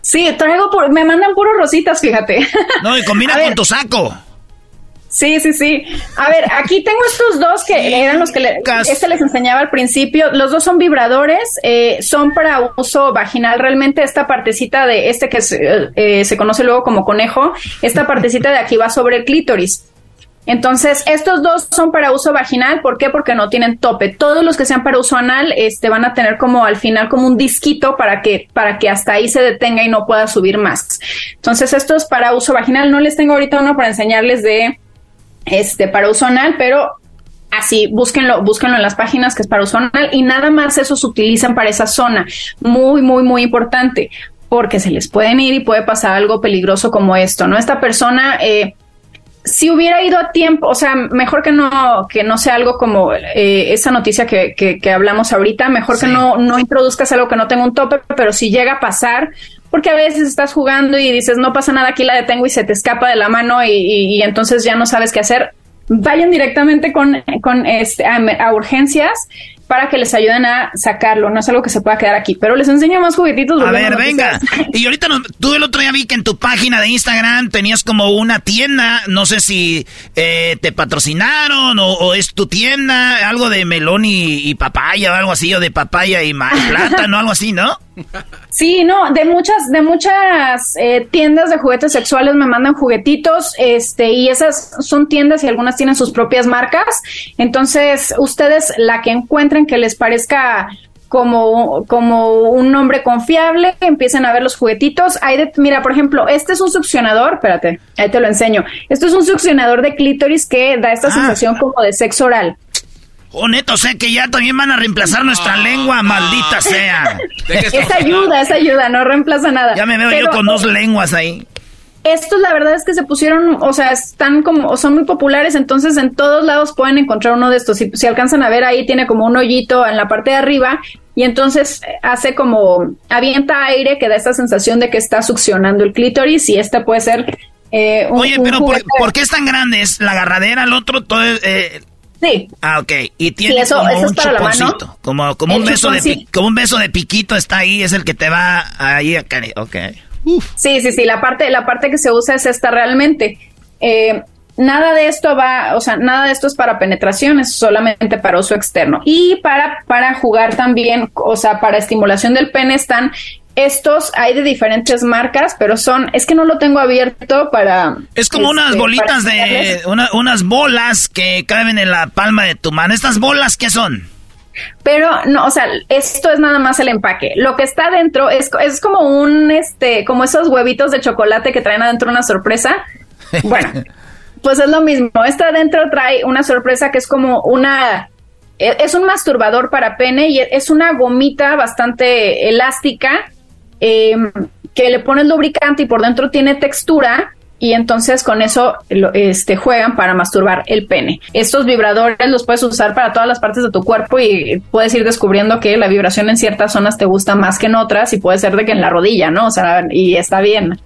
Sí, traigo, por, me mandan puros rositas, fíjate. No, y combina [LAUGHS] con tu saco. Sí, sí, sí. A ver, aquí tengo estos dos que eran los que este les enseñaba al principio. Los dos son vibradores, eh, son para uso vaginal. Realmente esta partecita de este que se, eh, se conoce luego como conejo, esta [LAUGHS] partecita de aquí va sobre el clítoris. Entonces, estos dos son para uso vaginal, ¿por qué? Porque no tienen tope. Todos los que sean para uso anal, este, van a tener como al final como un disquito para que, para que hasta ahí se detenga y no pueda subir más. Entonces, estos para uso vaginal, no les tengo ahorita uno para enseñarles de este, para uso anal, pero así, búsquenlo, búsquenlo en las páginas que es para uso anal y nada más esos utilizan para esa zona. Muy, muy, muy importante, porque se les pueden ir y puede pasar algo peligroso como esto, ¿no? Esta persona, eh, si hubiera ido a tiempo, o sea, mejor que no, que no sea algo como eh, esa noticia que, que, hablamos ahorita, mejor que no, no introduzcas algo que no tenga un tope, pero si llega a pasar, porque a veces estás jugando y dices, no pasa nada, aquí la detengo y se te escapa de la mano y, entonces ya no sabes qué hacer. Vayan directamente con, con este, a, urgencias para que les ayuden a sacarlo. No es algo que se pueda quedar aquí, pero les enseño más juguetitos. A ver, venga. Y ahorita tú el otro día vi que en tu página de Instagram tenías como una tienda. No sé si eh, te patrocinaron o, es tu tienda, algo de melón y, papaya o algo así, o de papaya y [LAUGHS] plátano, algo así, ¿no? Sí, no, de muchas, de muchas eh, tiendas de juguetes sexuales me mandan juguetitos, este, y esas son tiendas y algunas tienen sus propias marcas. Entonces, ustedes la que encuentren que les parezca como, como un nombre confiable, empiecen a ver los juguetitos. Hay de, mira, por ejemplo, este es un succionador, espérate, ahí te lo enseño. Esto es un succionador de clítoris que da esta ah. sensación como de sexo oral. Oh, neto, sé que ya también van a reemplazar nuestra lengua, maldita sea. [LAUGHS] Esa ayuda, esa ayuda, no reemplaza nada. Ya me veo yo con dos lenguas ahí. Estos, la verdad es que se pusieron, o sea, están como, son muy populares, entonces en todos lados pueden encontrar uno de estos. Si, si alcanzan a ver ahí, tiene como un hoyito en la parte de arriba y entonces hace como, avienta aire que da esta sensación de que está succionando el clítoris y este puede ser eh, Oye, pero por, qué es tan grande? ¿Es la agarradera, el otro? Todo, eh, Sí. Ah, ok. Y tiene como un chuponcito. Como, como, un beso de, como un beso de piquito está ahí, es el que te va ahí acá. Ok. Sí, sí, sí. La parte, la parte que se usa es esta realmente. Eh, nada de esto va, o sea, nada de esto es para penetración, es solamente para uso externo. Y para, para jugar también, o sea, para estimulación del pene están estos hay de diferentes marcas, pero son, es que no lo tengo abierto para... Es como unas este, bolitas de, unas bolas que caben en la palma de tu mano. ¿Estas bolas qué son? Pero no, o sea, esto es nada más el empaque. Lo que está adentro es, es como un, este, como esos huevitos de chocolate que traen adentro una sorpresa. [LAUGHS] Bueno, pues es lo mismo. Este adentro trae una sorpresa que es como una e, es un masturbador para pene y es una gomita bastante elástica Em, que le pones lubricante y por dentro tiene textura y entonces con eso este, juegan para masturbar el pene. Estos vibradores los puedes usar para todas las partes de tu cuerpo y puedes ir descubriendo que la vibración en ciertas zonas te gusta más que en otras y puede ser de que en la rodilla, ¿no? O sea, y está bien.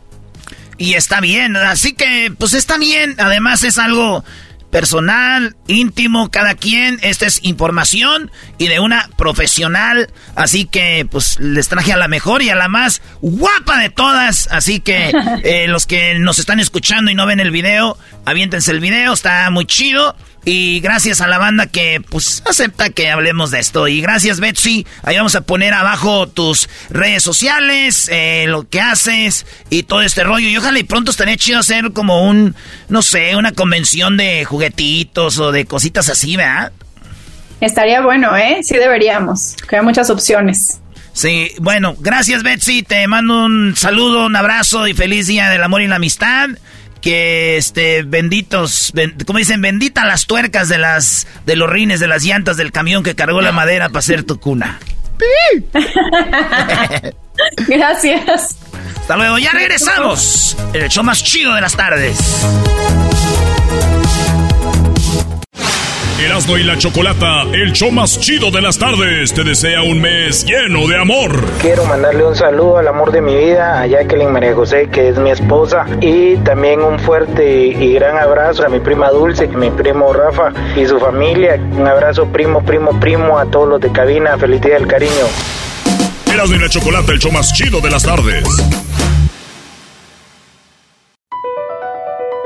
Y está bien, así que pues está bien, además es algo personal, íntimo, cada quien. Esta es información y de una profesional. Así que, pues, les traje a la mejor y a la más guapa de todas. Así que, [LAUGHS] eh, los que nos están escuchando y no ven el video, aviéntense el video, está muy chido. Y gracias a la banda que pues acepta que hablemos de esto. Y gracias Betsy. Ahí vamos a poner abajo tus redes sociales, eh, lo que haces y todo este rollo. Y ojalá y pronto estaría chido hacer como un, no sé, una convención de juguetitos o de cositas así, ¿verdad? Estaría bueno, ¿eh? Sí deberíamos. Que hay muchas opciones. Sí, bueno, gracias Betsy. Te mando un saludo, un abrazo y feliz día del amor y la amistad que este benditos, como dicen, bendita las tuercas de las de los rines de las llantas del camión que cargó la madera para hacer tu cuna. [LAUGHS] Gracias. Hasta luego, ya regresamos. El show más chido de las tardes. Erasmo y la Chocolata, el show más chido de las tardes, te desea un mes lleno de amor. Quiero mandarle un saludo al amor de mi vida, a Jacqueline María José, que es mi esposa, y también un fuerte y gran abrazo a mi prima Dulce, mi primo Rafa y su familia. Un abrazo primo, primo, primo a todos los de cabina. Feliz día del cariño. Erasmo y la Chocolata, el show más chido de las tardes.